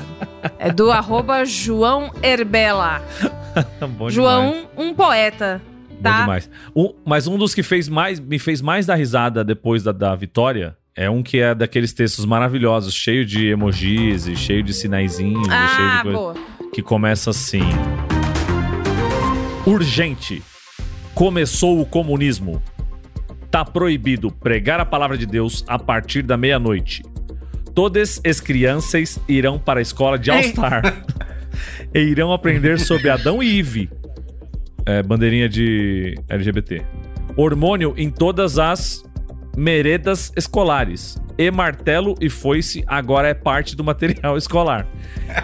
É do arroba João Herbela. Bom demais. João, um poeta. Bom Tá? demais. Um- mas um dos que fez mais, me fez mais dar risada depois da, da vitória é um que é daqueles textos maravilhosos, cheio de emojis e cheio de sinaizinhos, e cheio Ah, de coisa, boa. que começa assim: Urgente. Começou o comunismo. Tá proibido pregar a palavra de Deus a partir da meia-noite. Todas as crianças irão para a escola de All-Star e irão aprender sobre Adão e Eve. É, bandeirinha de LGBT. Hormônio em todas as meredas escolares. E martelo e foice agora é parte do material escolar.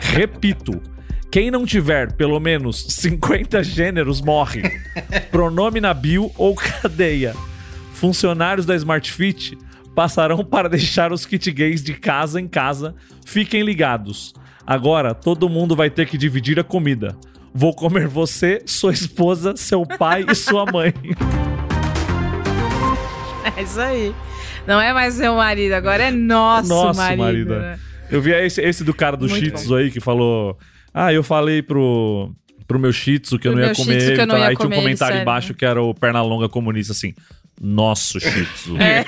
Repito. Quem não tiver pelo menos 50 gêneros morre. Pronome na bio ou cadeia. Funcionários da Smart Fit passarão para deixar os kit gays de casa em casa. Fiquem ligados. Agora todo mundo vai ter que dividir a comida. Vou comer você, sua esposa, seu pai e sua mãe. É isso aí. Não é mais seu marido, agora é nosso, Nosso marido. marido. né? Eu vi esse, esse do cara do Muito Shih Tzu aí que falou: Ah, eu falei pro, pro meu Shih Tzu que eu não ia meu Shih comer ele. não ia aí tinha um ele, comentário sério. embaixo que era o Pernalonga comunista assim. Nosso Shih Tzu. É.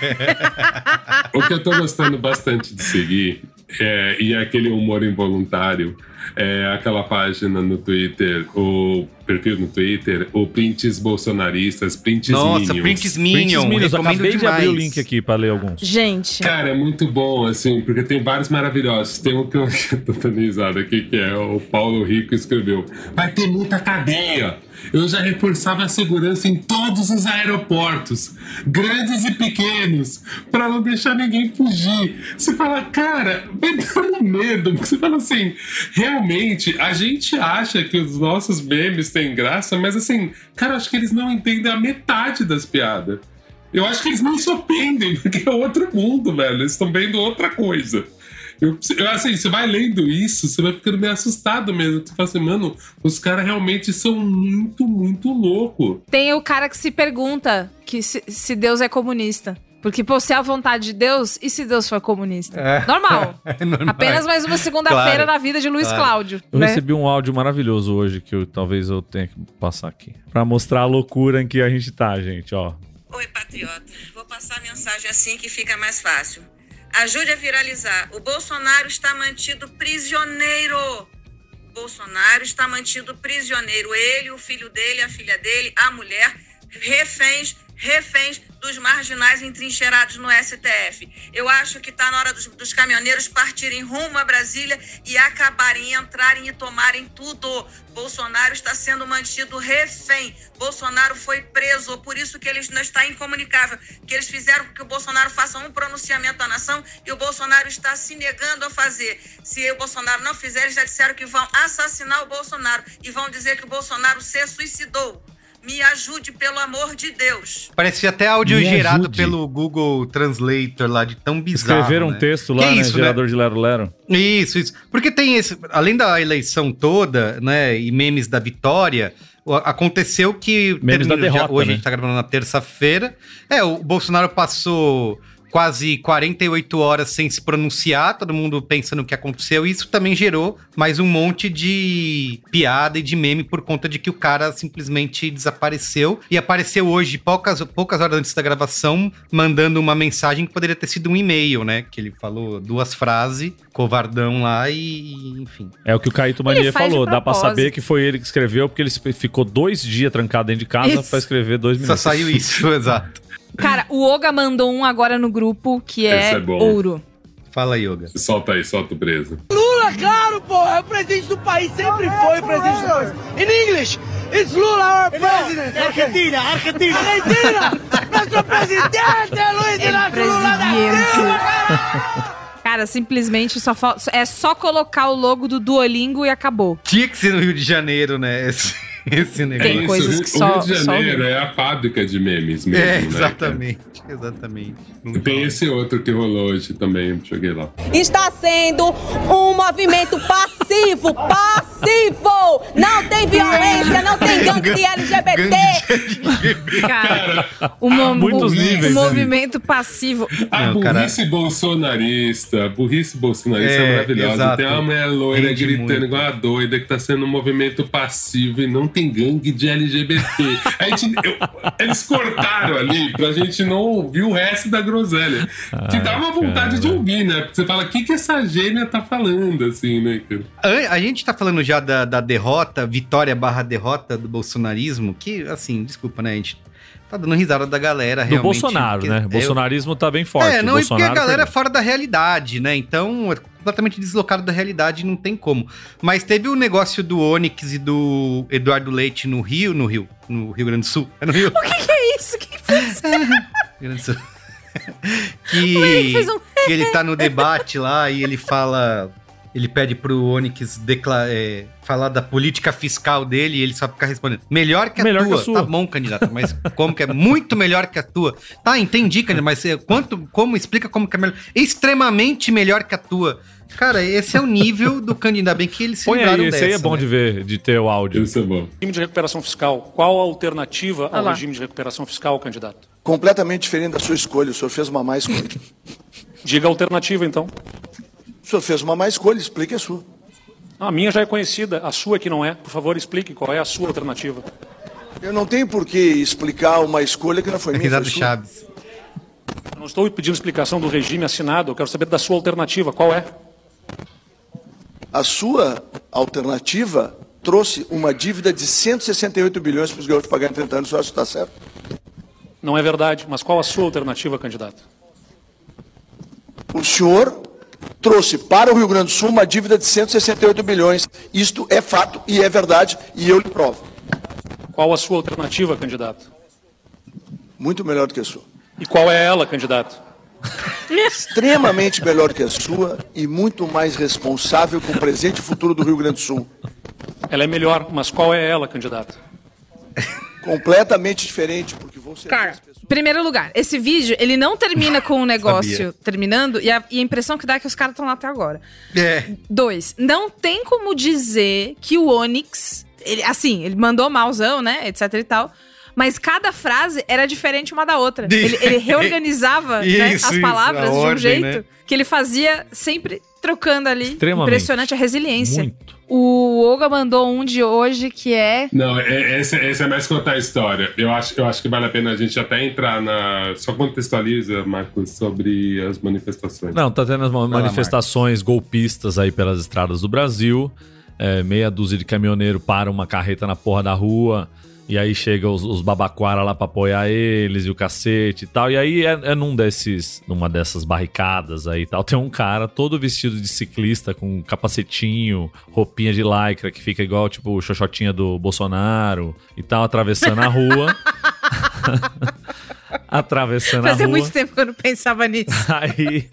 O que eu tô gostando bastante de seguir é, e aquele humor involuntário. É aquela página no Twitter, o perfil no Twitter, o Prints Bolsonaristas, Prints Nossa, Minions. Prints Minion, Minions, eu recomendo acabei de abrir o demais. link aqui pra ler alguns. Gente. Cara, é muito bom, assim, porque tem vários maravilhosos. Tem um que eu tô dando aqui, que é o Paulo Rico escreveu: Vai ter muita cadeia. Eu já reforçava a segurança em todos os aeroportos, grandes e pequenos, pra não deixar ninguém fugir. Você fala, cara, vai dar um medo. Você fala assim, realmente, a gente acha que os nossos memes têm graça, mas assim, cara, acho que eles não entendem a metade das piadas. Eu acho que eles não se ofendem, porque é outro mundo, velho. Eles estão vendo outra coisa. Eu, assim, você vai lendo isso, você vai ficando meio assustado mesmo. Você fala assim, mano, os caras realmente são muito, muito loucos. Tem o cara que se pergunta que se, se Deus é comunista. Porque, pô, se é a vontade de Deus, e se Deus for comunista? É. Normal. É normal. Apenas mais uma segunda-feira Claro. na vida de Luiz Claro. Cláudio. Eu né? recebi um áudio maravilhoso hoje que eu, talvez eu tenha que passar aqui. Pra mostrar a loucura em que a gente tá, gente, ó. Oi, patriota. Vou passar a mensagem assim que fica mais fácil. Ajude a viralizar. O Bolsonaro está mantido prisioneiro. Bolsonaro está mantido prisioneiro. Ele, o filho dele, a filha dele, a mulher, reféns, reféns dos marginais entrincheirados no STF. Eu acho que está na hora dos, dos caminhoneiros partirem rumo a Brasília e acabarem, entrarem e tomarem tudo. Bolsonaro está sendo mantido refém. Bolsonaro foi preso, por isso que ele não está incomunicável. Que eles fizeram que o Bolsonaro faça um pronunciamento à nação e o Bolsonaro está se negando a fazer. Se o Bolsonaro não fizer, eles já disseram que vão assassinar o Bolsonaro e vão dizer que o Bolsonaro se suicidou. Me ajude, pelo amor de Deus. Parece até áudio Me gerado ajude. pelo Google Translator lá, de tão bizarro. Escreveram um né? texto lá, Que né? isso, Gerador de Lero Lero. Isso, isso. Porque tem esse. Além da eleição toda, né? E memes da vitória. Aconteceu que. Memes da já- derrota, hoje né? a gente tá gravando na terça-feira. É, o Bolsonaro passou quase 48 horas sem se pronunciar, todo mundo pensando o que aconteceu. E isso também gerou mais um monte de piada e de meme por conta de que o cara simplesmente desapareceu. E apareceu hoje, poucas, poucas horas antes da gravação, mandando uma mensagem que poderia ter sido um e-mail, né? Que ele falou duas frases, covardão lá e, enfim. É o que o Caíto Mania falou. Dá pra saber que foi ele que escreveu, porque ele ficou dois dias trancado dentro de casa pra escrever dois Só minutos. saiu isso, exato. Cara, o Oga mandou um agora no grupo que é, é bom. ouro. Fala, Yoga. Solta aí, solta o preso. Lula, claro, pô, é o presidente do país, sempre foi o presidente do país. In English, It's Lula our president. Argentina, Argentina. Argentina. Nuestro presidente Luis Ignacio Lula da Silva. Cara, simplesmente só fal- é só colocar o logo do Duolingo e acabou. Tinha que ser no Rio de Janeiro, né? Esse, esse negócio. Tem coisas o que Rio só- de só Janeiro o Rio. é a fábrica de memes mesmo, É, né? exatamente. Exatamente. cara? Tem esse outro que rolou hoje também, joguei lá. Está sendo um movimento passivo, passivo! Não tem violência, não tem gangue de LGBT! Cara, o, mo- muitos o- níveis, o né? movimento passivo. A Não, cara. burrice bolsonarista, a burrice bolsonarista é, É, maravilhosa. exato. Tem uma mulher loira Rende gritando muito. igual a doida que tá sendo um movimento passivo e não tem gangue de LGBT. A gente, eu- eles cortaram ali pra gente não ouvir o resto da groselha. que dá uma vontade de ouvir, né? Porque você fala, o que, que essa gêmea tá falando, assim, né, cara? A, a gente tá falando já da, da derrota, vitória barra derrota do bolsonarismo, que, assim, desculpa, né? A gente tá dando risada da galera, Do realmente. Bolsonaro, porque né? eu- O bolsonarismo tá bem forte. É, não, o e porque a Bolsonaro galera é fora da realidade, né? Então, é completamente deslocado da realidade, não tem como. Mas teve o negócio do Onyx e do Eduardo Leite no Rio, no Rio, no Rio Grande do Sul. É no Rio? O que, que é isso? Que foi isso? Grande Sul. que, Ué, fez um- que ele tá no debate lá e ele fala. Ele pede pro Onyx é, falar da política fiscal dele e ele só fica respondendo. Melhor que a Melhor que tua. a sua. Tá bom, candidato, mas como que é? Muito melhor que a tua. Tá, entendi, candidato, mas é, quanto, como explica como que é melhor? Extremamente melhor que a tua. Cara, esse é o nível do candidato. Ainda bem que eles se Põe livraram aí, esse aí é dessa, bom né? de ver, de ter o áudio. Isso é bom. Regime de recuperação fiscal. Qual a alternativa Ah ao lá. regime de recuperação fiscal, candidato? Completamente diferente da sua escolha. O senhor fez uma má escolha. Diga a alternativa, então. O senhor fez uma má escolha, explique a sua. A minha já é conhecida, a sua que não é. Por favor, explique qual é a sua alternativa. Eu não tenho por que explicar uma escolha que não foi minha. Foi. Chaves. Eu não estou pedindo explicação do regime assinado, eu quero saber da sua alternativa. Qual é? A sua alternativa trouxe uma dívida de 168 bilhões para os gaúchos pagar em 30 anos. O senhor acha que está certo? Não é verdade, mas qual a sua alternativa, candidato? O senhor trouxe para o Rio Grande do Sul uma dívida de 168 bilhões. Isto é fato e é verdade e eu lhe provo. Qual a sua alternativa, candidato? Muito melhor do que a sua. E qual é ela, candidato? Extremamente melhor que a sua e muito mais responsável com o presente e futuro do Rio Grande do Sul. Ela é melhor, mas qual é ela, candidato? Completamente diferente, porque vão ser. Cara, primeiro lugar, esse vídeo, ele não termina com o negócio Sabia. terminando e a, e a impressão que dá é que os caras estão lá até agora. É. Dois, não tem como dizer que o Onyx, ele, assim, ele mandou malzão, né, etc e tal, mas cada frase era diferente uma da outra. Ele, ele reorganizava né, Isso, as isso, palavras a de um ordem, jeito né? que ele fazia sempre trocando ali. Extremamente. Impressionante a resiliência. Muito. O Olga mandou um de hoje que é Não, é- esse, esse é mais contar a história. Eu acho, eu acho que vale a pena a gente até entrar na. Só contextualiza, Marcos, sobre as manifestações. Não, tá tendo as Vai lá, manifestações golpistas aí pelas estradas do Brasil. É, meia dúzia de caminhoneiro para uma carreta na porra da rua. E aí chega os, os babaquara lá pra apoiar eles e o cacete e tal. E aí é, é num desses, numa dessas barricadas aí e tal. Tem um cara todo vestido de ciclista com capacetinho, roupinha de lycra que fica igual tipo o xoxotinha do Bolsonaro e tal, atravessando a rua. atravessando a Fazia rua. muito tempo que eu não pensava nisso. Aí,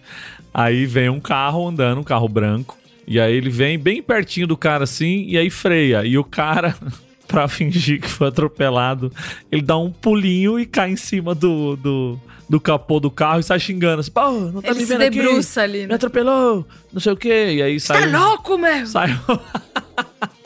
aí vem um carro andando, um carro branco. E aí ele vem bem pertinho do cara assim, e aí freia. E o cara, pra fingir que foi atropelado, ele dá um pulinho e cai em cima do, do, do capô do carro e sai xingando assim: pô, não tá Ele me se vendo aqui? debruça ali, né? Me atropelou, não sei o quê. E aí sai. Tá louco, meu? Sai.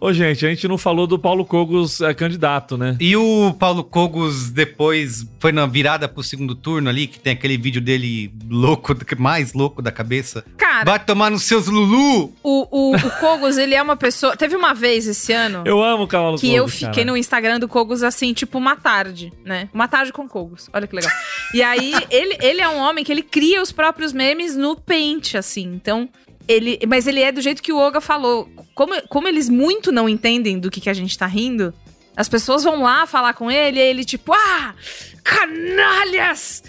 Ô, gente, a gente não falou do Paulo Cogos é, candidato, né? E o Paulo Cogos depois foi na virada pro segundo turno ali, que tem aquele vídeo dele louco, mais louco da cabeça. Cara. Vai tomar nos seus Lulu! O, o, o Kogos, ele é uma pessoa. Teve uma vez esse ano. Eu amo o cavalo Que Cogos, eu fiquei cara. no Instagram do Kogos assim, tipo, uma tarde, né? Uma tarde com Kogos. Olha que legal. E aí, ele, ele é um homem que ele cria os próprios memes no Paint, assim. Então, ele. Mas ele é do jeito que o Oga falou. Como, como eles muito não entendem do que, que a gente tá rindo, as pessoas vão lá falar com ele e ele, tipo, ah, canalhas!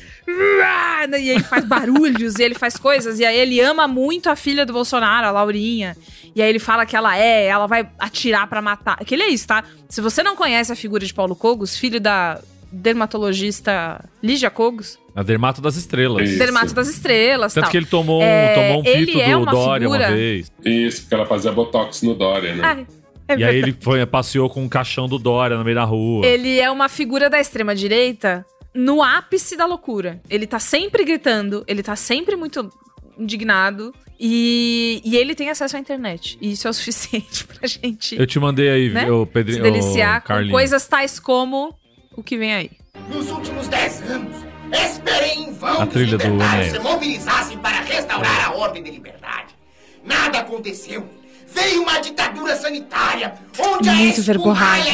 E ele faz barulhos e ele faz coisas. E aí ele ama muito a filha do Bolsonaro, a Laurinha. E aí ele fala que ela é, ela vai atirar pra matar. Que ele é isso, tá? Se você não conhece a figura de Paulo Cogos, filho da dermatologista Lígia Cogos, A Dermato das Estrelas. dermato das estrelas, Tanto tal. que ele tomou, um- É, tomou um ele pito é do uma Dória figura- uma vez. Isso, porque ela fazia botox no Dória, né? Ah, é e aí ele foi, passeou com um caixão do Dória no meio da rua. Ele é uma figura da extrema-direita no ápice da loucura. Ele tá sempre gritando, ele tá sempre muito indignado. E, e ele tem acesso à internet. E isso é o suficiente pra gente Eu te mandei aí, né? o Pedrinho. se deliciar com coisas tais como o que vem aí. Nos últimos dez anos, esperei em vão A que trilha os do libertários se mobilizassem para restaurar a ordem de liberdade. Nada aconteceu. Veio uma ditadura sanitária, onde a Muito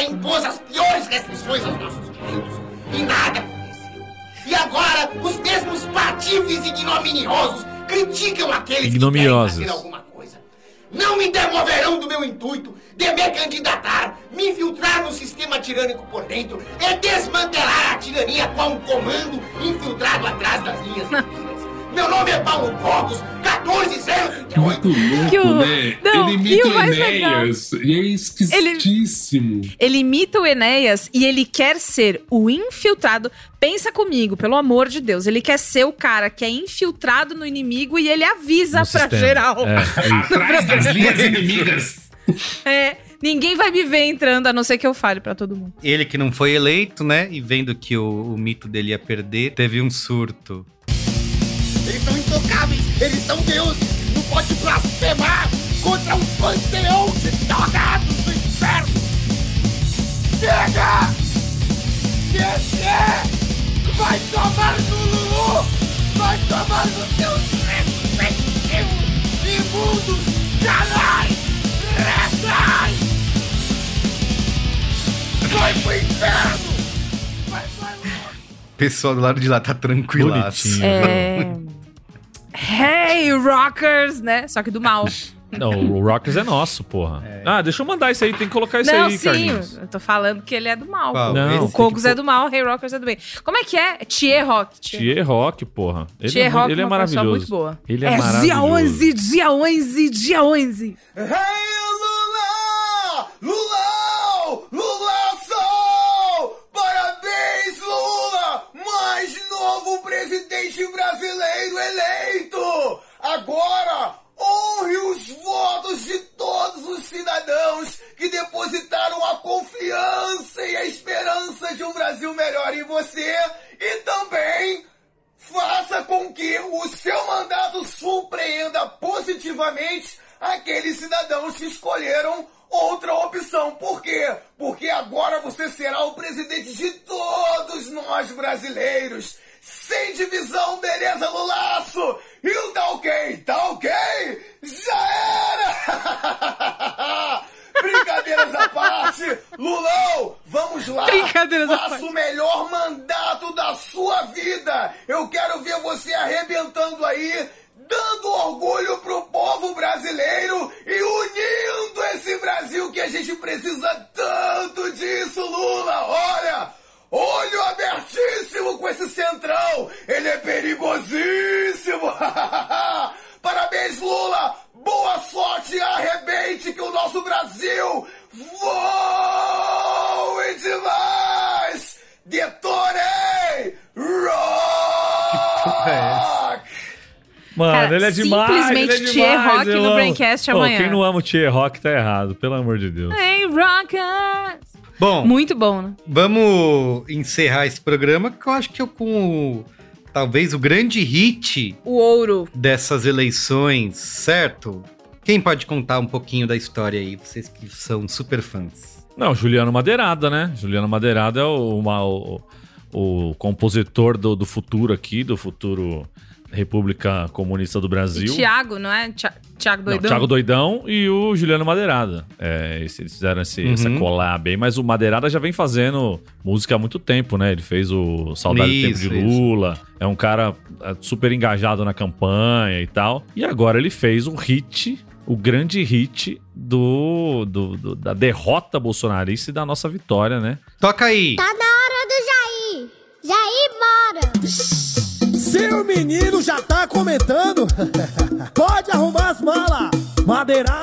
impôs as piores restrições aos nossos direitos. E nada aconteceu. E agora, os mesmos patifes ignominiosos criticam aqueles Ignominiosos. que querem fazer alguma coisa. Não me demoverão do meu intuito de me candidatar, me infiltrar no sistema tirânico por dentro e desmantelar a tirania com um comando infiltrado atrás das linhas inimigas. Meu nome é Paulo Cogos, 14038. Muito louco, Que o- né? Não, ele imita o o Enéas. E é esquisitíssimo. Ele imita o Enéas e ele quer ser o infiltrado. Pensa comigo, pelo amor de Deus. Ele quer ser o cara que é infiltrado no inimigo e ele avisa No pra sistema. geral. É, é. Atrás das linhas inimigas. É, ninguém vai me ver entrando, a não ser que eu fale pra todo mundo. Ele que não foi eleito, né? E vendo que o, o mito dele ia perder, teve um surto. Eles são intocáveis, eles são deuses. Não pode blasfemar contra um panteão de drogados do inferno. Chega! Descer! Vai tomar no Lulu! Vai tomar nos seus respectivos imundos canais! Vai pro inferno! Pessoal do lado de lá tá tranquilaço. É. Hey, rockers, né? Só que do mal. Não, o Rockers é nosso, porra. Ah, deixa eu mandar isso aí, tem que colocar isso não, aí, sim, Carlinhos. eu tô falando que ele é do mal. Qual? Não. o Cogos que- é do mal, Hey Rockers é do bem. Como é que é? Thier Rock. Thier Rock, porra. Ele, Thier é, Rock, ele é uma pessoa maravilhoso. muito boa. Ele é, dia maravilhoso. 11, dia 11, dia 11. Hey, Lula! Lulão! Ele é demais. simplesmente ele é Thier demais, Rock no. Braincast Pô, amanhã. Quem não ama o Thier Rock tá errado, pelo amor de Deus. Hey, rockers. Bom, Muito bom, né? vamos encerrar esse programa que eu acho que eu com o, talvez o grande hit O ouro. dessas eleições, certo? Quem pode contar um pouquinho da história aí? Vocês que são super fãs. Não, Juliano Madeirada, né? Juliano Madeirada é o, uma- o, o compositor do, do futuro aqui, do futuro República Comunista do E Brasil. Thiago, não é? Não, Doidão? Thiago Doidão e o Juliano Madeirada. É, eles fizeram esse, Uhum. essa collab aí, mas o Madeirada já vem fazendo música há muito tempo, né? Ele fez o Saudade do Isso, Tempo de Lula. É um cara é, super engajado na campanha e tal. E agora ele fez um hit, o grande hit do, do- do- da derrota bolsonarista e da nossa vitória, né? Toca aí! Tá na hora do Jair! Jair, bora! Menino já tá comentando. Pode arrumar as malas, madeirada.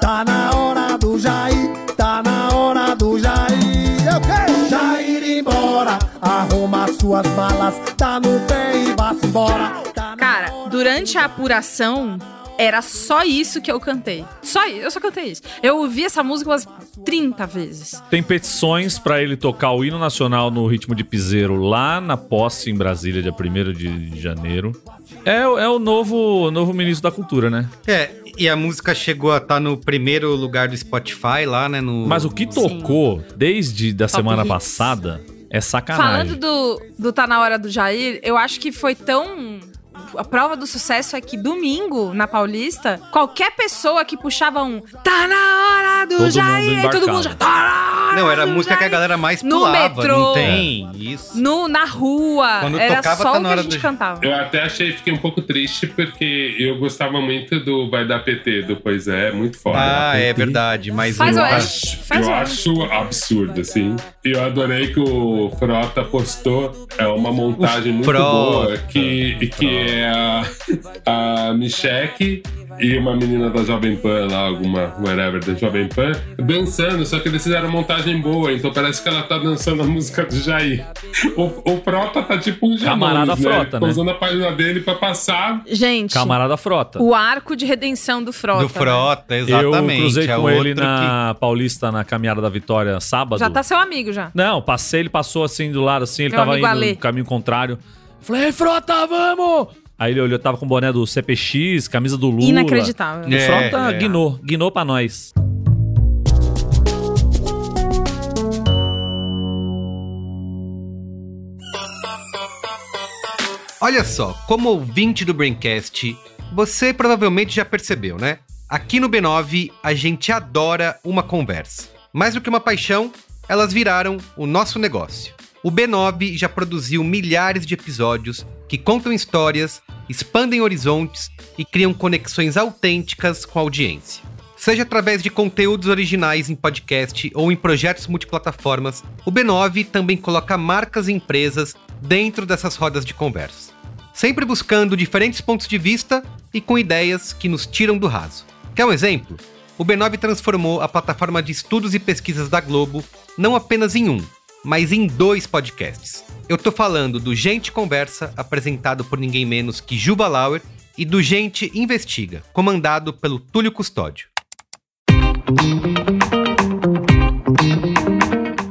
Tá na hora do Jair, tá na hora do Jair. Eu quero Jair embora, arruma suas malas, tá no pé e vá-se embora. Cara, durante a apuração, era só isso que eu cantei. Só isso, eu só cantei isso. Eu ouvi essa música umas 30 vezes. Tem petições pra ele tocar o hino nacional no ritmo de piseiro lá na posse em Brasília, dia 1 de janeiro. É, o- é o novo, novo ministro da cultura, né? É, e a música chegou a estar no primeiro lugar do Spotify lá, né? No... Mas o que tocou desde da Top semana hits. passada é sacanagem. Falando do, do Tá Na Hora do Jair, eu acho que foi tão. A prova do sucesso é que domingo, na Paulista, qualquer pessoa que puxava um Tá na hora do Todo Jair, mundo todo mundo já tá na hora Não, era a música que a Jair. galera mais No pulava. metrô. Não tem isso. No, na rua. Quando era tocava, só Tá o na que a gente do- cantava. Eu até achei, fiquei um pouco triste, porque eu gostava muito do Vai Dar PT, do Pois É, muito foda. Ah, é verdade, mas Faz eu o acho, faz eu o acho absurdo, assim. E eu adorei que o Frota postou é uma montagem muito Frota, boa, que, que é a, a Michelle e uma menina da Jovem Pan lá, alguma whatever da Jovem Pan, dançando, só que eles fizeram montagem boa, então parece que ela tá dançando a música do Jair. O, o Frota tá tipo um Camarada Janones, né? Frota, Tá né? usando a página dele pra passar. Gente, Camarada Frota. o arco de redenção do Frota. né? Eu cruzei é com ele na Paulista, na Caminhada da Vitória, sábado. Já tá seu amigo já. Não, passei, ele passou assim do lado, assim, ele Meu tava indo Ale. no caminho contrário. Falei, "Ei, Frota, vamos! Aí ele olhou, tava com o boné do CPX, camisa do Lula. Inacreditável. O É, Frota é. guinou, guinou pra nós. Olha só, como ouvinte do Braincast, você provavelmente já percebeu, né? Aqui no B9 a gente adora uma conversa. Mais do que uma paixão, elas viraram o nosso negócio. O B9 já produziu milhares de episódios que contam histórias, expandem horizontes e criam conexões autênticas com a audiência. Seja através de conteúdos originais em podcast ou em projetos multiplataformas, o B9 também coloca marcas e empresas dentro dessas rodas de conversa. Sempre buscando diferentes pontos de vista e com ideias que nos tiram do raso. Quer um exemplo? O B9 transformou a plataforma de estudos e pesquisas da Globo não apenas em um, mas em dois podcasts. Eu tô falando do Gente Conversa, apresentado por ninguém menos que Juba Lauer, e do Gente Investiga, comandado pelo Túlio Custódio.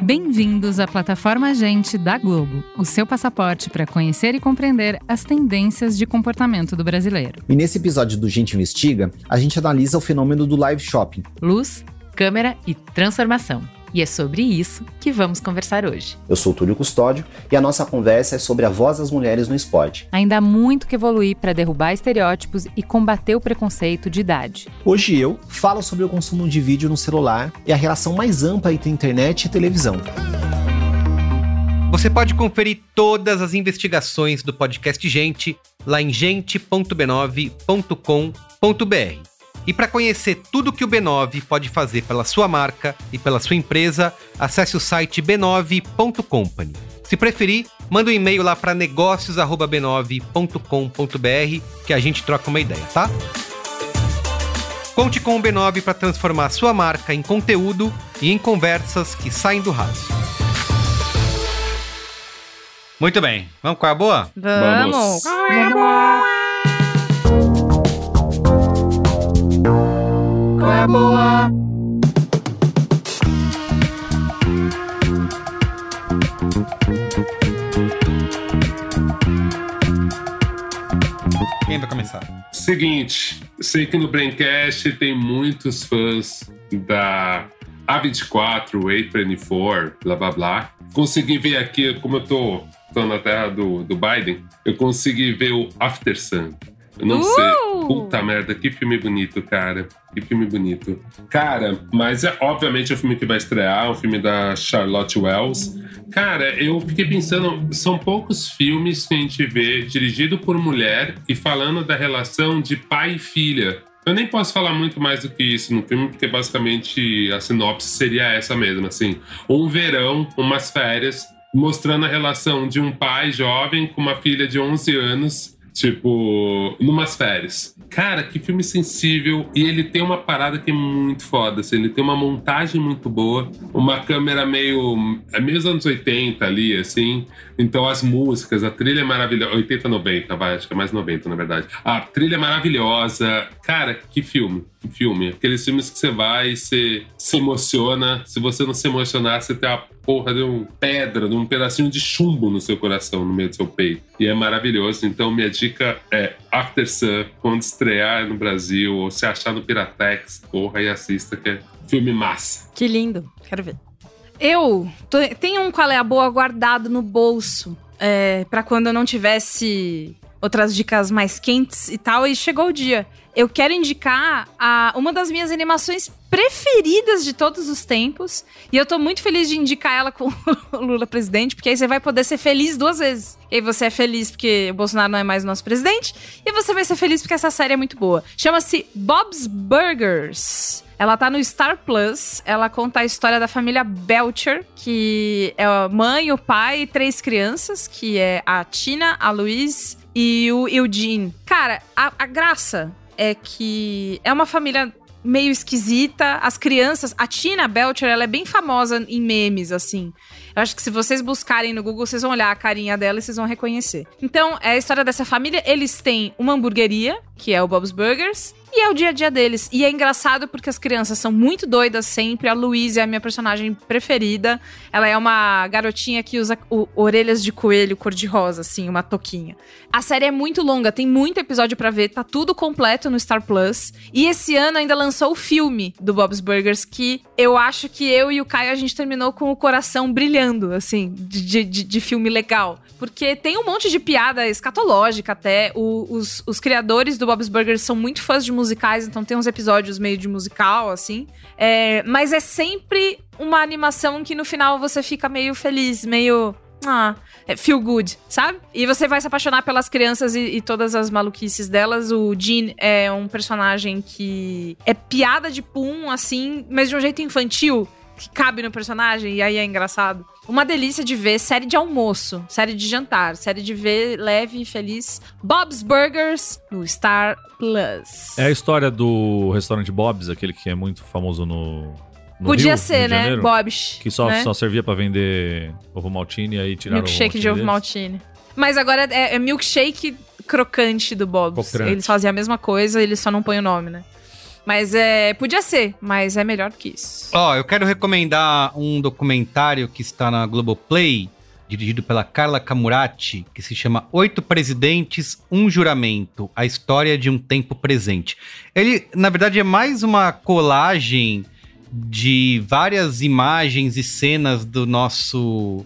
Bem-vindos à plataforma Gente da Globo, o seu passaporte para conhecer e compreender as tendências de comportamento do brasileiro. E nesse episódio do Gente Investiga, a gente analisa o fenômeno do live shopping. Luz, câmera e transformação. E é sobre isso que vamos conversar hoje. Eu sou o Túlio Custódio e a nossa conversa é sobre a voz das mulheres no esporte. Ainda há muito que evoluir para derrubar estereótipos e combater o preconceito de idade. Hoje eu falo sobre o consumo de vídeo no celular e a relação mais ampla entre internet e televisão. Você pode conferir todas as investigações do podcast Gente lá em gente.b9.com.br. E para conhecer tudo que o B9 pode fazer pela sua marca e pela sua empresa, acesse o site b9.company. Se preferir, manda um e-mail lá para negócios@b9.com.br que a gente troca uma ideia, tá? Conte com o B9 para transformar sua marca em conteúdo e em conversas que saem do raso. Muito bem, vamos com a boa? Vamos. Qual boa? Quem vai começar? Seguinte, sei que no Braincast tem muitos fãs da A24, A24, blá blá blá. Consegui ver aqui, como eu tô, tô na terra do, do Biden, eu consegui ver o After Sun. Eu não Uh! sei. Puta merda, que filme bonito, cara. Que filme bonito. Cara, mas é obviamente é um filme que vai estrear, é um filme da Charlotte Wells. Cara, eu fiquei pensando, são poucos filmes que a gente vê dirigido por mulher e falando da relação de pai e filha. Eu nem posso falar muito mais do que isso no filme, porque basicamente a sinopse seria essa mesma, assim. Um verão, umas férias, mostrando a relação de um pai jovem com uma filha de 11 anos, tipo, numas férias. Cara, que filme sensível. E ele tem uma parada que é muito foda. Assim, ele tem uma montagem muito boa, uma câmera meio. É meio dos anos 80 ali, assim. Então as músicas, a trilha é maravilhosa. 80, 90, vai, acho que é mais 90, na verdade. A trilha é maravilhosa. Cara, que filme. Que filme. Aqueles filmes que você vai e você se emociona. Se você não se emocionar, você tem a porra de uma pedra, de um pedacinho de chumbo no seu coração, no meio do seu peito. E é maravilhoso. Então, minha dica é After Sun, quando estrear no Brasil, ou se achar no Piratex, porra, e assista, que é filme massa. Que lindo. Quero ver. Eu tô- tenho um qual é a boa guardado no bolso é, para quando eu não tivesse outras dicas mais quentes e tal. E chegou o dia. Eu quero indicar a, uma das minhas animações preferidas de todos os tempos. E eu tô muito feliz de indicar ela com o Lula presidente, porque aí você vai poder ser feliz duas vezes. E você é feliz porque o Bolsonaro não é mais o nosso presidente, e você vai ser feliz porque essa série é muito boa. Chama-se Bob's Burgers. Ela tá no Star Plus. Ela conta a história da família Belcher, que é a mãe, o pai e três crianças, que é a Tina, a Luiz e o Eugene. Cara, a, a graça é que é uma família meio esquisita. As crianças, a Tina Belcher, ela é bem famosa em memes, assim. Eu acho que se vocês buscarem no Google, vocês vão olhar a carinha dela e vocês vão reconhecer. Então, é a história dessa família. Eles têm uma hamburgueria, que é o Bob's Burgers, e é o dia a dia deles. E é engraçado porque as crianças são muito doidas sempre. A Louise é a minha personagem preferida. Ela é uma garotinha que usa o- orelhas de coelho cor-de-rosa, assim, uma toquinha. A série é muito longa, tem muito episódio pra ver, tá tudo completo no Star Plus. E esse ano ainda lançou o filme do Bob's Burgers, que eu acho que eu e o Caio a gente terminou com o coração brilhando, assim, de, de, de filme legal. Porque tem um monte de piada escatológica até. O- os, os criadores do Bob's Burgers são muito fãs de musicais, então tem uns episódios meio de musical, assim. É, mas é sempre uma animação que no final você fica meio feliz, meio. Ah, é, feel good, sabe? E você vai se apaixonar pelas crianças e, e todas as maluquices delas. O Jean é um personagem que é piada de pum, assim, mas de um jeito infantil, que cabe no personagem, e aí é engraçado. Uma delícia de ver série de almoço, série de jantar, série de ver leve e feliz. Bob's Burgers no Star Plus. É a história do restaurante Bob's, aquele que é muito famoso no. no Podia Rio, ser, Rio né? Janeiro, Bob's. Que só, né? só servia pra vender ovo maltine e aí tiraram Milkshake o de ovo deles. maltine. Mas agora é, é milkshake crocante do Bob's. Crocante. Eles fazem a mesma coisa, eles só não põem o nome, né? Mas é. Podia ser, mas é melhor que isso. Ó, eu quero recomendar um documentário que está na Globoplay, dirigido pela Carla Camurati, que se chama Oito Presidentes, Um Juramento, a história de um tempo presente. Ele, na verdade, é mais uma colagem de várias imagens e cenas do nosso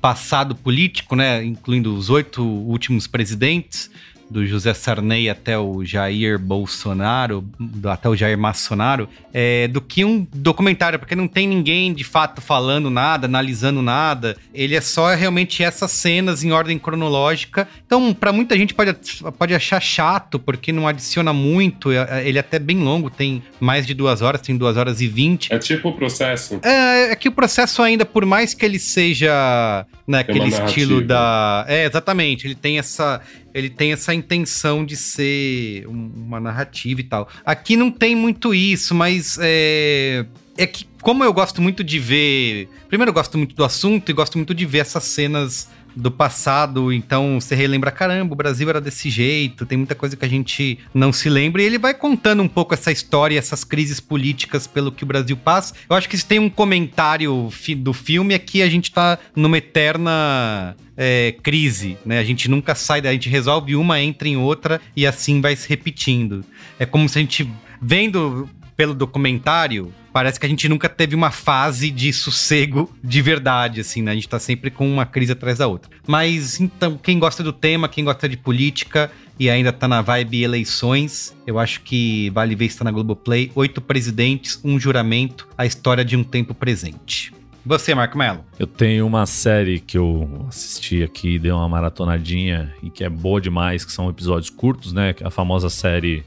passado político, né? Incluindo os oito últimos presidentes, do José Sarney até o Jair Bolsonaro, até o Jair Massonaro, é, do que um documentário, porque não tem ninguém de fato falando nada, analisando nada. Ele é só realmente essas cenas em ordem cronológica. Então, pra muita gente pode, pode achar chato, porque não adiciona muito. é- Ele é até bem longo, tem mais de duas horas, tem duas horas e vinte. É tipo o processo. É, é que o processo ainda, por mais que ele seja né, Tem uma aquele estilo da. É, exatamente. Ele tem essa. Ele tem essa intenção de ser um- uma narrativa e tal. Aqui não tem muito isso, mas é. É que, como eu gosto muito de ver. Primeiro, eu gosto muito do assunto e gosto muito de ver essas cenas do passado, então você relembra, caramba, o Brasil era desse jeito, tem muita coisa que a gente não se lembra, e ele vai contando um pouco essa história, essas crises políticas pelo que o Brasil passa. Eu acho que se tem um comentário do filme é que a gente tá numa eterna é, crise, né? A gente nunca sai, a gente resolve uma, entra em outra e assim vai se repetindo. É como se a gente, vendo pelo documentário, parece que a gente nunca teve uma fase de sossego de verdade, assim, né? A gente tá sempre com uma crise atrás da outra. Mas, então, quem gosta do tema, quem gosta de política e ainda tá na vibe eleições, eu acho que vale ver está na Globoplay. Oito presidentes, um juramento, a história de um tempo presente. Você, Marco Melo. Eu tenho uma série que eu assisti aqui, dei uma maratonadinha e que é boa demais, que são episódios curtos, né? A famosa série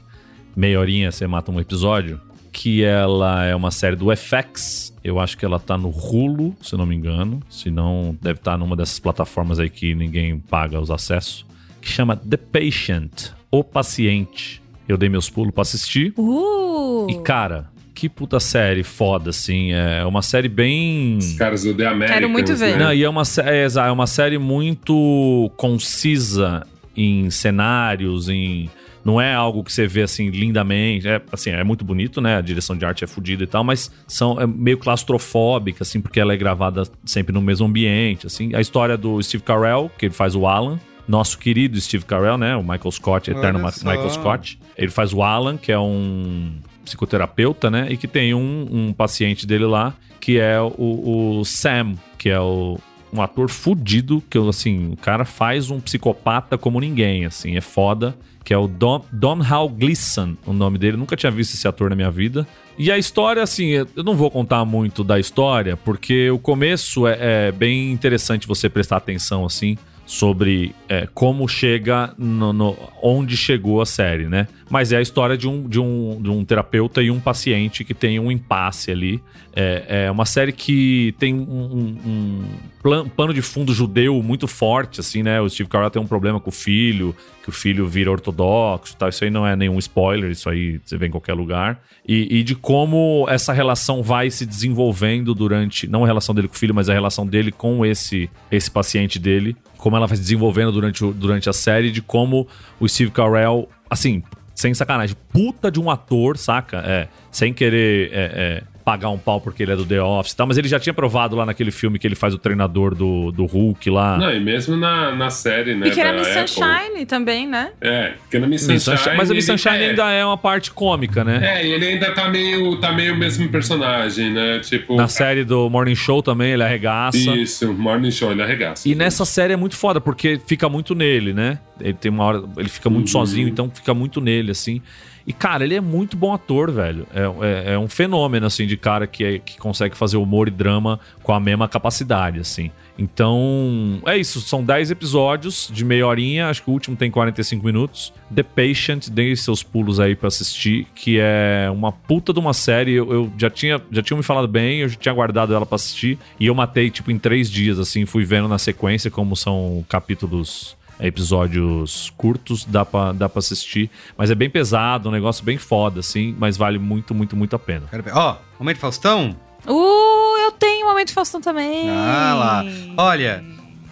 Meia Horinha Você Mata um Episódio, que ela é uma série do FX. Eu acho que ela tá no Hulu, se eu não me engano. Se não, deve estar numa dessas plataformas aí que ninguém paga os acessos. Que chama The Patient, O Paciente. Eu dei meus pulos pra assistir. Uh! E, cara, que puta série foda, assim. É uma série bem. Os caras do The Americans, Quero muito ver. né? Não, e é uma, é, é uma série muito concisa em cenários, em. Não é algo que você vê assim lindamente. É, assim, é muito bonito, né? A direção de arte é fodida e tal, mas são é meio claustrofóbica, assim, porque ela é gravada sempre no mesmo ambiente. assim. A história do Steve Carell, que ele faz o Alan. Nosso querido Steve Carell, né? O Michael Scott, eterno. Michael Scott. Ele faz o Alan, que é um psicoterapeuta, né? E que tem um, um paciente dele lá, que é o, o Sam, que é o, um ator fudido, que eu, assim, o cara faz um psicopata como ninguém, assim, é foda. Que é o Dom, Domhnall Gleeson, o nome dele. Nunca tinha visto esse ator na minha vida. E a história, assim, eu não vou contar muito da história, porque o começo é, é bem interessante você prestar atenção, assim, sobre é, como chega no, no- onde chegou a série, né? Mas é a história de um, de, um, de um terapeuta e um paciente que tem um impasse ali. É, é uma série que tem um, um- plan- pano de fundo judeu muito forte, assim, né? O Steve Carell tem um problema com o filho, que o filho vira ortodoxo e tal. Isso aí não é nenhum spoiler, isso aí você vê em qualquer lugar. E, e de como essa relação vai se desenvolvendo durante. Não a relação dele com o filho, mas a relação dele com esse, esse paciente dele. Como ela vai se desenvolvendo durante, durante a série, de como o Steve Carell, assim, sem sacanagem, puta de um ator, saca? É, sem querer é, é, pagar um pau porque ele é do The Office e tal, mas ele já tinha provado lá naquele filme que ele faz o treinador do, do Hulk lá. Não, e mesmo na, na série, né? E que era Miss Apple. Sunshine também, né? É, porque na Miss Sunshine. Sunshine- mas a Miss Sunshine é, ainda é uma parte cômica, né? É, e ele ainda tá meio, tá meio o mesmo personagem, né? Tipo. Na série do Morning Show também, ele arregaça. Isso, Morning Show, ele arregaça. E nessa série é muito foda, porque fica muito nele, né? Ele tem uma hora. Ele fica muito Uhum. sozinho, então fica muito nele, assim. E, cara, ele é muito bom ator, velho. É, é, é um fenômeno, assim, de cara que, é- que consegue fazer humor e drama com a mesma capacidade, assim. Então, é isso. São 10 episódios de meia horinha. Acho que o último tem 45 minutos. The Patient, dê seus pulos aí pra assistir, que é uma puta de uma série. Eu, eu já tinha já tinha me falado bem, eu já tinha guardado ela pra assistir. E eu matei, tipo, em três dias, assim. Fui vendo na sequência, como são capítulos episódios curtos, dá pra, dá pra assistir. Mas é bem pesado, um negócio bem foda, assim, mas vale muito, muito, muito a pena. Quero ver. Ó, momento Faustão? Uh, eu tenho um momento Faustão também. Ah lá. Olha,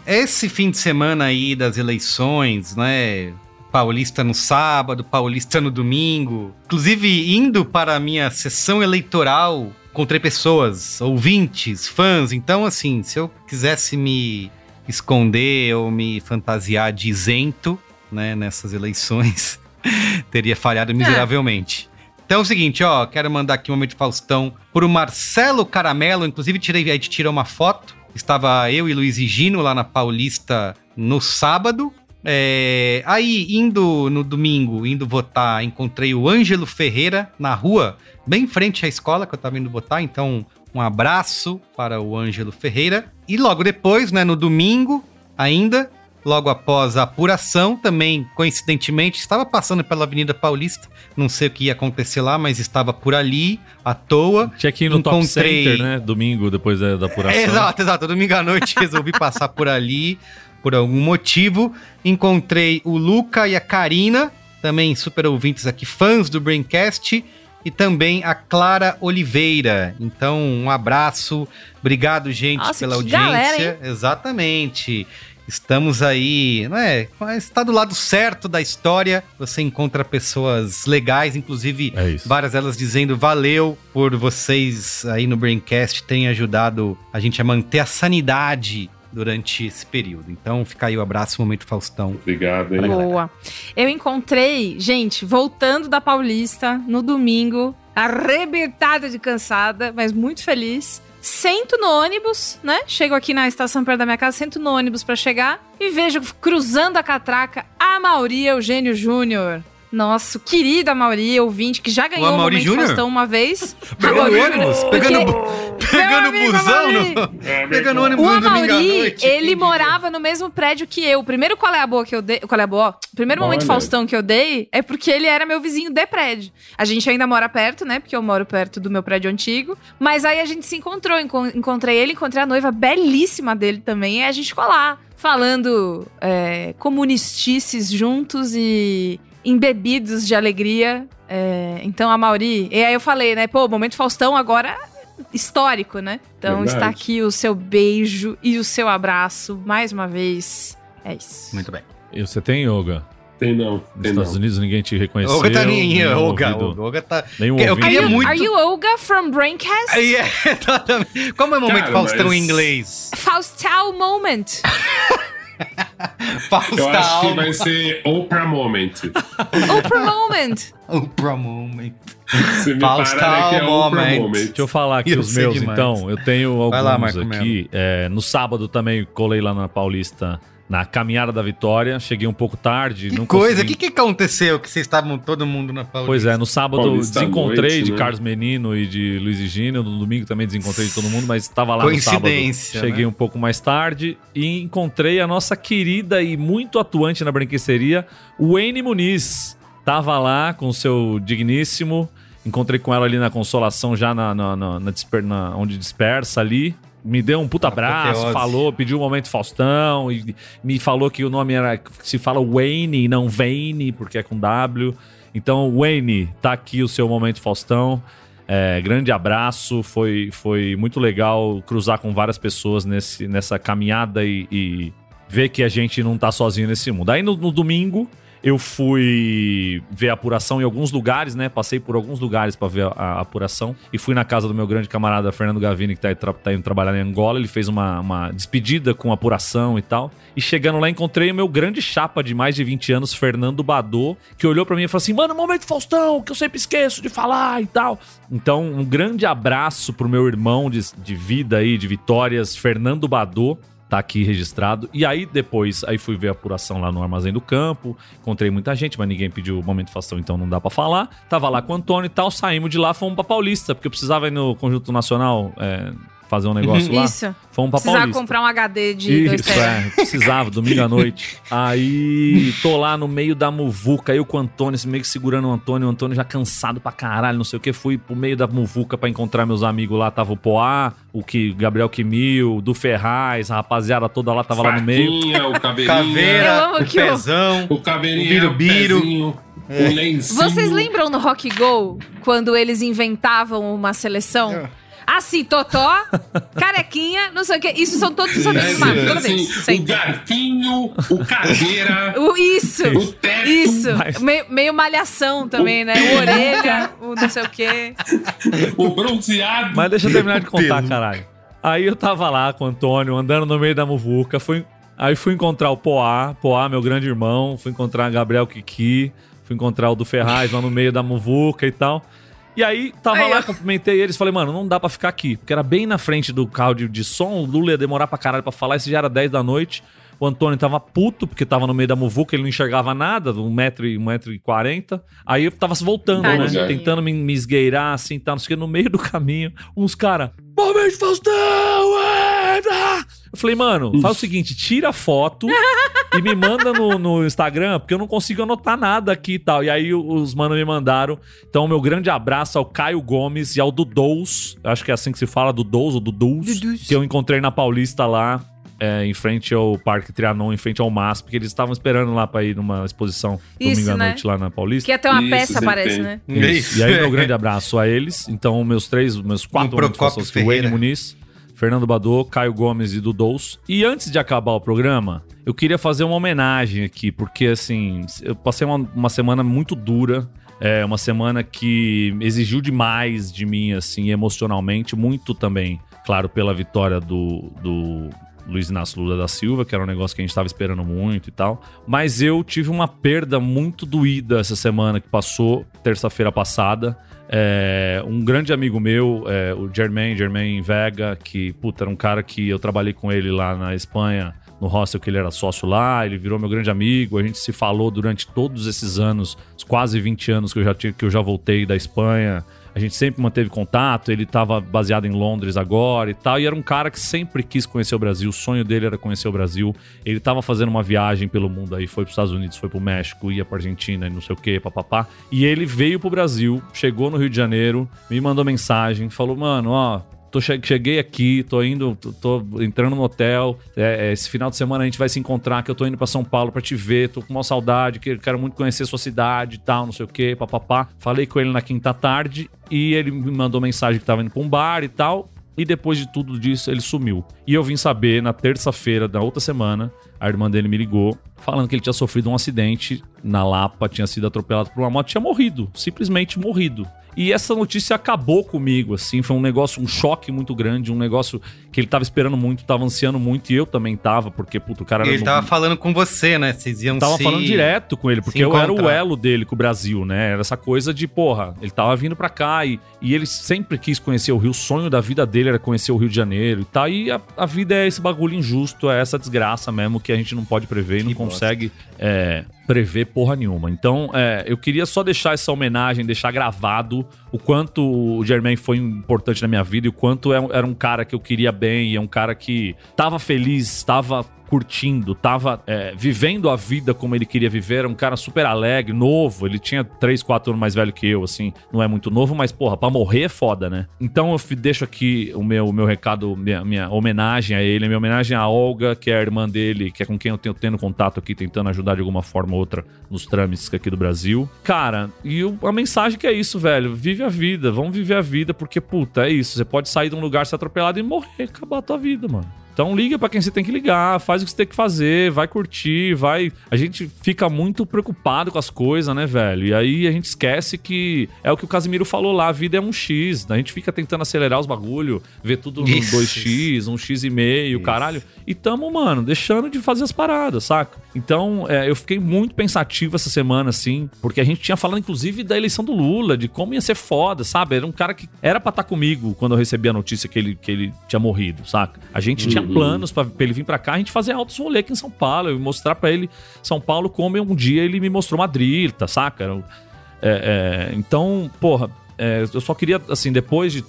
esse fim de semana aí das eleições, né? Paulista no sábado, paulista no domingo. Inclusive, indo para a minha sessão eleitoral, encontrei pessoas, ouvintes, fãs. Então, assim, se eu quisesse me esconder ou me fantasiar de isento, né, nessas eleições, teria falhado miseravelmente. Então é o seguinte, ó, quero mandar aqui um momento de Faustão pro Marcelo Caramelo, inclusive tirei, a gente tirou uma foto, estava eu e Luiz e Gino lá na Paulista no sábado, é, aí, indo no domingo, indo votar, encontrei o Ângelo Ferreira na rua, bem em frente à escola que eu tava indo votar, então um abraço para o Ângelo Ferreira. E logo depois, né, no domingo, ainda, logo após a apuração, também, coincidentemente, estava passando pela Avenida Paulista, não sei o que ia acontecer lá, mas estava por ali, à toa. Tinha que ir no Top Center, né? Domingo, depois da, da apuração. É, exato, exato. Domingo à noite resolvi passar por ali por algum motivo. Encontrei o Luca e a Karina, também super ouvintes aqui, fãs do Braincast, e também a Clara Oliveira. Então, um abraço. Obrigado, gente, Nossa, pela que audiência. galera, hein? Exatamente. Estamos aí, não é? Está do lado certo da história. Você encontra pessoas legais, inclusive É várias delas dizendo valeu por vocês aí no Braincast terem ajudado a gente a manter a sanidade durante esse período. Então fica aí o abraço, momento Faustão. Obrigado, hein? Boa. Eu encontrei, gente, voltando da Paulista no domingo, arrebentada de cansada, mas muito feliz. Sento no ônibus, né? Chego aqui na estação perto da minha casa, sento no ônibus pra chegar e vejo cruzando a catraca a Mauri Eugênio Júnior. Nosso querido Amauri, ouvinte, que já ganhou o Momento Júnior? Faustão uma vez. Pegando Amaury ônibus? Pegando, Porque- pegando busão? No- pegando ônibus O Amauri, ele morava no mesmo prédio que eu. O primeiro qual é a boa que eu dei. Qual é a boa? O primeiro momento Olha. Faustão que eu dei é porque ele era meu vizinho de prédio. A gente ainda mora perto, né? Porque eu moro perto do meu prédio antigo. Mas aí a gente se encontrou. Encon- Encontrei ele, encontrei a noiva belíssima dele também. E a gente ficou lá, falando é, comunistices juntos e embebidos de alegria. É, então, a Mauri. E aí eu falei, né? Pô, momento Faustão agora é histórico, né? Então Verdade. está aqui o seu beijo e o seu abraço mais uma vez. É isso. Muito bem. E você tem yoga? Tem não, Nos tem Estados não. Unidos ninguém te reconheceu. Olga tá nem nenhum Olga, Olga, Olga tá. Nenhum Eu ouvido. Are queria you, muito. are you Olga from Braincast? Aí é, exatamente. Como é o momento Cara, Faustão mas- em inglês? Faustal Moment. Eu acho que vai ser Oprah Moment. Oprah Moment. Oprah Moment. Se me parar que é Oprah Moment. Moment. Deixa eu falar aqui Eu os meus, demais. então. Eu tenho alguns lá, aqui. É, no sábado também colei lá na Paulista, na Caminhada da Vitória. Cheguei um pouco tarde. Que não coisa, o consegui- que, que aconteceu que vocês estavam todo mundo na Paulista? Pois é, no sábado Paulista desencontrei noite, de né? Carlos Menino e de Luiz e Gino. No domingo também desencontrei de todo mundo, mas estava lá no sábado. Coincidência, Cheguei né? um pouco mais tarde e encontrei a nossa querida e muito atuante na branqueceria, Wayne Muniz. Tava lá com o seu digníssimo. Encontrei com ela ali na consolação, já na, na, na- na disper- na- onde dispersa ali. Me deu um puta abraço, falou, pediu um momento Faustão e me falou que o nome era. Se fala Wayne, não Vane, porque é com W. Então, Wayne, tá aqui o seu momento Faustão. É, grande abraço, foi, foi muito legal cruzar com várias pessoas nesse, nessa caminhada e, e ver que a gente não tá sozinho nesse mundo. Aí no, no domingo eu fui ver a apuração em alguns lugares, né? Passei por alguns lugares pra ver a, a apuração e fui na casa do meu grande camarada Fernando Gavini, que tá, tra- tá indo trabalhar em Angola. Ele fez uma, uma despedida com apuração e tal. E chegando lá, encontrei o meu grande chapa de mais de 20 anos, Fernando Badô, que olhou pra mim e falou assim: Mano, momento Faustão, que eu sempre esqueço de falar e tal. Então, um grande abraço pro meu irmão de, de vida aí, de vitórias, Fernando Badô tá aqui registrado. E aí depois, aí fui ver a apuração lá no Armazém do Campo, encontrei muita gente, mas ninguém pediu o momento Faustão, então não dá pra falar. Tava lá com o Antônio e tal, saímos de lá, fomos pra Paulista, porque eu precisava ir no Conjunto Nacional é, fazer um negócio lá. Isso. Fomos pra Precisava Paulista. comprar um HD de Isso, é, precisava, domingo à noite. Aí tô lá no meio da muvuca, eu com o Antônio, assim, meio que segurando o Antônio, o Antônio já cansado pra caralho, não sei o que. Fui pro meio da muvuca pra encontrar meus amigos lá, tava o Poá, o que, Gabriel Quimil, do Ferraz, a rapaziada toda lá tava lá no meio. O Caveirinha. Caveira, o pezão. O Caveirinha, O Birubiru. lencinho. Vocês lembram no Rock Go, quando eles inventavam uma seleção? Assim, Totó, Carequinha, não sei o que. Isso são todos os amigos, Marco, toda assim, vez. o Sempre. garfinho, o cadeira, O, isso, o teto. isso. Mas- Meio, meio malhação também, né? O orelha, o não sei o quê. o bronzeado. Mas deixa eu terminar de contar, Pelo. caralho. Aí eu tava lá com o Antônio, andando no meio da muvuca, fui, aí fui encontrar o Poá, Poá, meu grande irmão, fui encontrar Gabriel Kiki, fui encontrar o do Ferraz lá no meio da muvuca e tal. E aí, tava Aí, lá, ó. cumprimentei eles, falei, mano, não dá pra ficar aqui, porque era bem na frente do carro de, de som, o Lula ia demorar pra caralho pra falar, isso já era 10 da noite. O Antônio tava puto, porque tava no meio da muvuca, ele não enxergava nada, um metro e, um metro e quarenta. Aí eu tava voltando, né? Tadinho. Tentando me, me esgueirar, assim, tá, não sei o que, no meio do caminho, uns caras, Momento Faustão! Entra!" Eu falei, mano, faz o seguinte, tira a foto e me manda no, no Instagram, porque eu não consigo anotar nada aqui e tal. E aí os manos me mandaram. Então, meu grande abraço ao Caio Gomes e ao Dudous. Acho que é assim que se fala, Dudous ou Dudus. Dudus. Que eu encontrei na Paulista lá. é, em frente ao Parque Trianon, em frente ao MASP, porque eles estavam esperando lá pra ir numa exposição Isso, domingo à né? noite lá na Paulista. Que até uma Isso, peça sempre parece, tem. né? Isso. E aí, meu grande abraço a eles. Então, meus três, meus quatro Um Procópio façam Wayne. Muniz, Fernando Badô, Caio Gomes e Dudous. E antes de acabar o programa, eu queria fazer uma homenagem aqui, porque assim, eu passei uma, uma semana muito dura. É uma semana que exigiu demais de mim, assim, emocionalmente, muito também, claro, pela vitória do, do Luiz Inácio Lula da Silva, que era um negócio que a gente estava esperando muito e tal. Mas eu tive uma perda muito doída essa semana que passou, terça-feira passada. É, um grande amigo meu, é, o Germain, Germain Vega, que, puta, era um cara que eu trabalhei com ele lá na Espanha no hostel que ele era sócio lá, ele virou meu grande amigo, a gente se falou durante todos esses anos, os quase 20 anos que eu já, tinha, que eu já voltei da Espanha. A gente sempre manteve contato, ele estava baseado em Londres agora e tal, e era um cara que sempre quis conhecer o Brasil, o sonho dele era conhecer o Brasil. Ele estava fazendo uma viagem pelo mundo aí, foi para os Estados Unidos, foi para o México, ia para Argentina e não sei o que, papapá. E ele veio pro Brasil, chegou no Rio de Janeiro, me mandou mensagem, falou: "Mano, ó, Tô che- cheguei aqui, tô indo, tô, tô entrando no hotel. é, é, esse final de semana a gente vai se encontrar, que eu tô indo pra São Paulo pra te ver. Tô com uma saudade, que quero muito conhecer sua cidade e tal, não sei o quê, papapá. Falei com ele na quinta tarde e ele me mandou mensagem que tava indo pra um bar e tal. E depois de tudo disso, ele sumiu. E eu vim saber na terça-feira da outra semana, a irmã dele me ligou, falando que ele tinha sofrido um acidente na Lapa, tinha sido atropelado por uma moto, tinha morrido, simplesmente morrido. E essa notícia acabou comigo, assim, foi um negócio, um choque muito grande, um negócio que ele tava esperando muito, tava ansiando muito, e eu também tava, porque, puto, o cara E era ele tava falando com você, né? Vocês iam tava se- falando direto com ele, porque eu era o elo dele com o Brasil, né? Era essa coisa de, porra, ele tava vindo pra cá e, e ele sempre quis conhecer o Rio. O sonho da vida dele era conhecer o Rio de Janeiro e tal. E a, a vida é esse bagulho injusto, é essa desgraça mesmo que a gente não pode prever e não consegue é, prever porra nenhuma. Então, é, eu queria só deixar essa homenagem, deixar gravado o quanto o Jermaine foi importante na minha vida e o quanto é era um cara que eu queria bem e é um cara que tava feliz, tava curtindo, tava é, vivendo a vida como ele queria viver, era um cara super alegre, novo, ele tinha 3, 4 anos mais velho que eu, assim, não é muito novo, mas porra, pra morrer é foda, né? Então eu deixo aqui o meu, o meu recado, minha, minha homenagem a ele, minha homenagem à Olga, que é a irmã dele, que é com quem eu tenho tendo contato aqui, tentando ajudar de alguma forma ou outra nos trâmites aqui do Brasil. Cara, e o- a mensagem que é isso, velho, vive a vida, vamos viver a vida, porque, puta, é isso, você pode sair de um lugar, ser atropelado e morrer, acabar a tua vida, mano. Então liga pra quem você tem que ligar, faz o que você tem que fazer, vai curtir, vai. A gente fica muito preocupado com as coisas, né, velho? E aí a gente esquece que é o que o Casimiro falou lá, a vida é um X. A gente fica tentando acelerar os bagulho, ver tudo no Isso, 2x, um X e meio, caralho. E tamo, mano, deixando de fazer as paradas, saca? Então, é, eu fiquei muito pensativo essa semana, assim, porque a gente tinha falado, inclusive, da eleição do Lula, de como ia ser foda, sabe? Era um cara que era pra estar comigo quando eu recebi a notícia que ele, que ele tinha morrido, saca? A gente tinha Uhum. planos pra, pra ele vir pra cá, a gente fazer altos rolê aqui em São Paulo, eu mostrar pra ele São Paulo como um dia ele me mostrou Madrid, tá, saca? É, é, então, porra, é, eu só queria, assim, depois de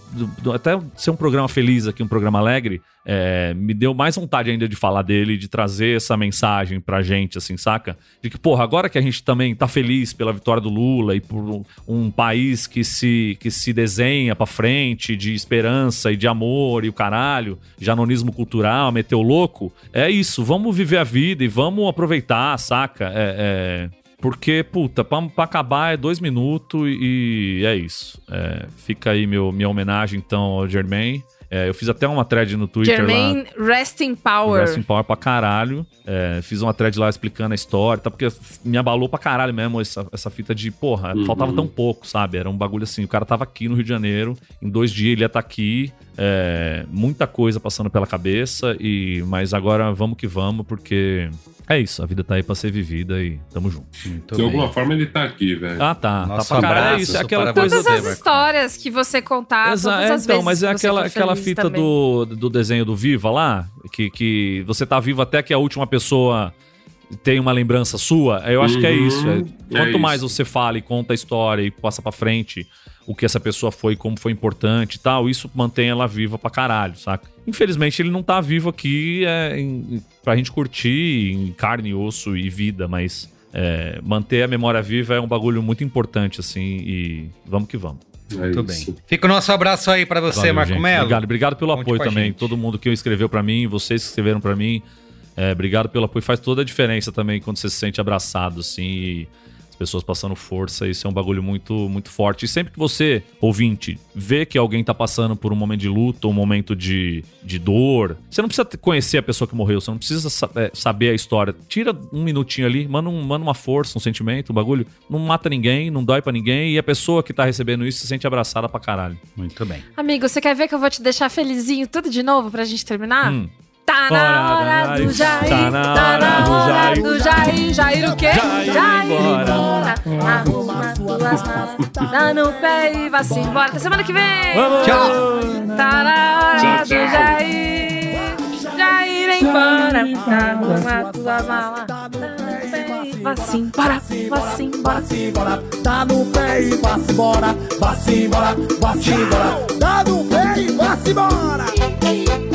até ser um programa feliz aqui, um programa alegre, é, me deu mais vontade ainda de falar dele, de trazer essa mensagem pra gente, assim, saca? De que, porra, agora que a gente também tá feliz pela vitória do Lula e por um, um país que se, que se desenha pra frente de esperança e de amor e o caralho, de anonismo cultural, meteu louco, é isso, vamos viver a vida e vamos aproveitar, saca? É, é, porque, puta, pra, pra acabar é dois minutos e, e é isso. É, fica aí meu, minha homenagem, então, ao Germain. É, eu fiz até uma thread no Twitter lá. Germain, rest in power. Rest in Power pra caralho. É, fiz uma thread lá explicando a história, tá? Porque me abalou pra caralho mesmo essa, essa fita de, porra, Uhum. faltava tão pouco, sabe? Era um bagulho assim, o cara tava aqui no Rio de Janeiro, em dois dias ele ia estar aqui, é, muita coisa passando pela cabeça, e mas agora vamos que vamos, porque é isso, a vida tá aí pra ser vivida e tamo junto. De alguma forma ele tá aqui, velho. Ah, tá. Nosso tá pra caralho. É isso, é aquela coisa. Todas as histórias que você contar, Exa- todas é, as então, vezes mas é aquela, aquela fita também. do, do desenho do Viva lá, que, que você tá vivo até que a última pessoa tem uma lembrança sua. Eu acho que é Uhum, isso. é- é quanto isso. mais você fala e conta a história e passa pra frente o que essa pessoa foi, como foi importante e tal, isso mantém ela viva pra caralho, saca? Infelizmente ele não tá vivo aqui é, em, pra gente curtir em carne, osso e vida, mas é, manter a memória viva é um bagulho muito importante, assim, e vamos que vamos. Muito bem. Fica o nosso abraço aí pra você, Valeu, Marco gente. Melo. Obrigado, obrigado pelo Conte apoio também. gente. Todo mundo que escreveu pra mim, vocês que escreveram pra mim. É, obrigado pelo apoio. Faz toda a diferença também quando você se sente abraçado, assim, e pessoas passando força. Isso é um bagulho muito, muito forte. E sempre que você, ouvinte, vê que alguém tá passando por um momento de luto, um momento de, de dor, você não precisa conhecer a pessoa que morreu, você não precisa sa- é, saber a história. Tira um minutinho ali, manda, um, manda uma força, um sentimento, um bagulho. Não mata ninguém, não dói pra ninguém, e a pessoa que tá recebendo isso se sente abraçada pra caralho. Muito bem. Amigo, você quer ver que eu vou te deixar felizinho tudo de novo pra gente terminar? Hum. Tá na hora do Jair, Tá na tá hora do Jair. Jair, Jair o quê? Jair embora. Arruma suas malas, dá no pé e vá-se embora. Até semana que vem. Vamos. Tchau. Tá na hora do. Jair, Jair em embora. Arruma tuas malas. Vá-se embora, vá-se embora. embora, tá no pé e vá-se embora, vá-se embora, vá-se embora, tá no pé e vá-se embora.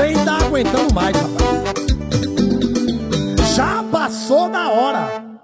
Ninguém tá aguentando mais, rapaz. Já passou da hora.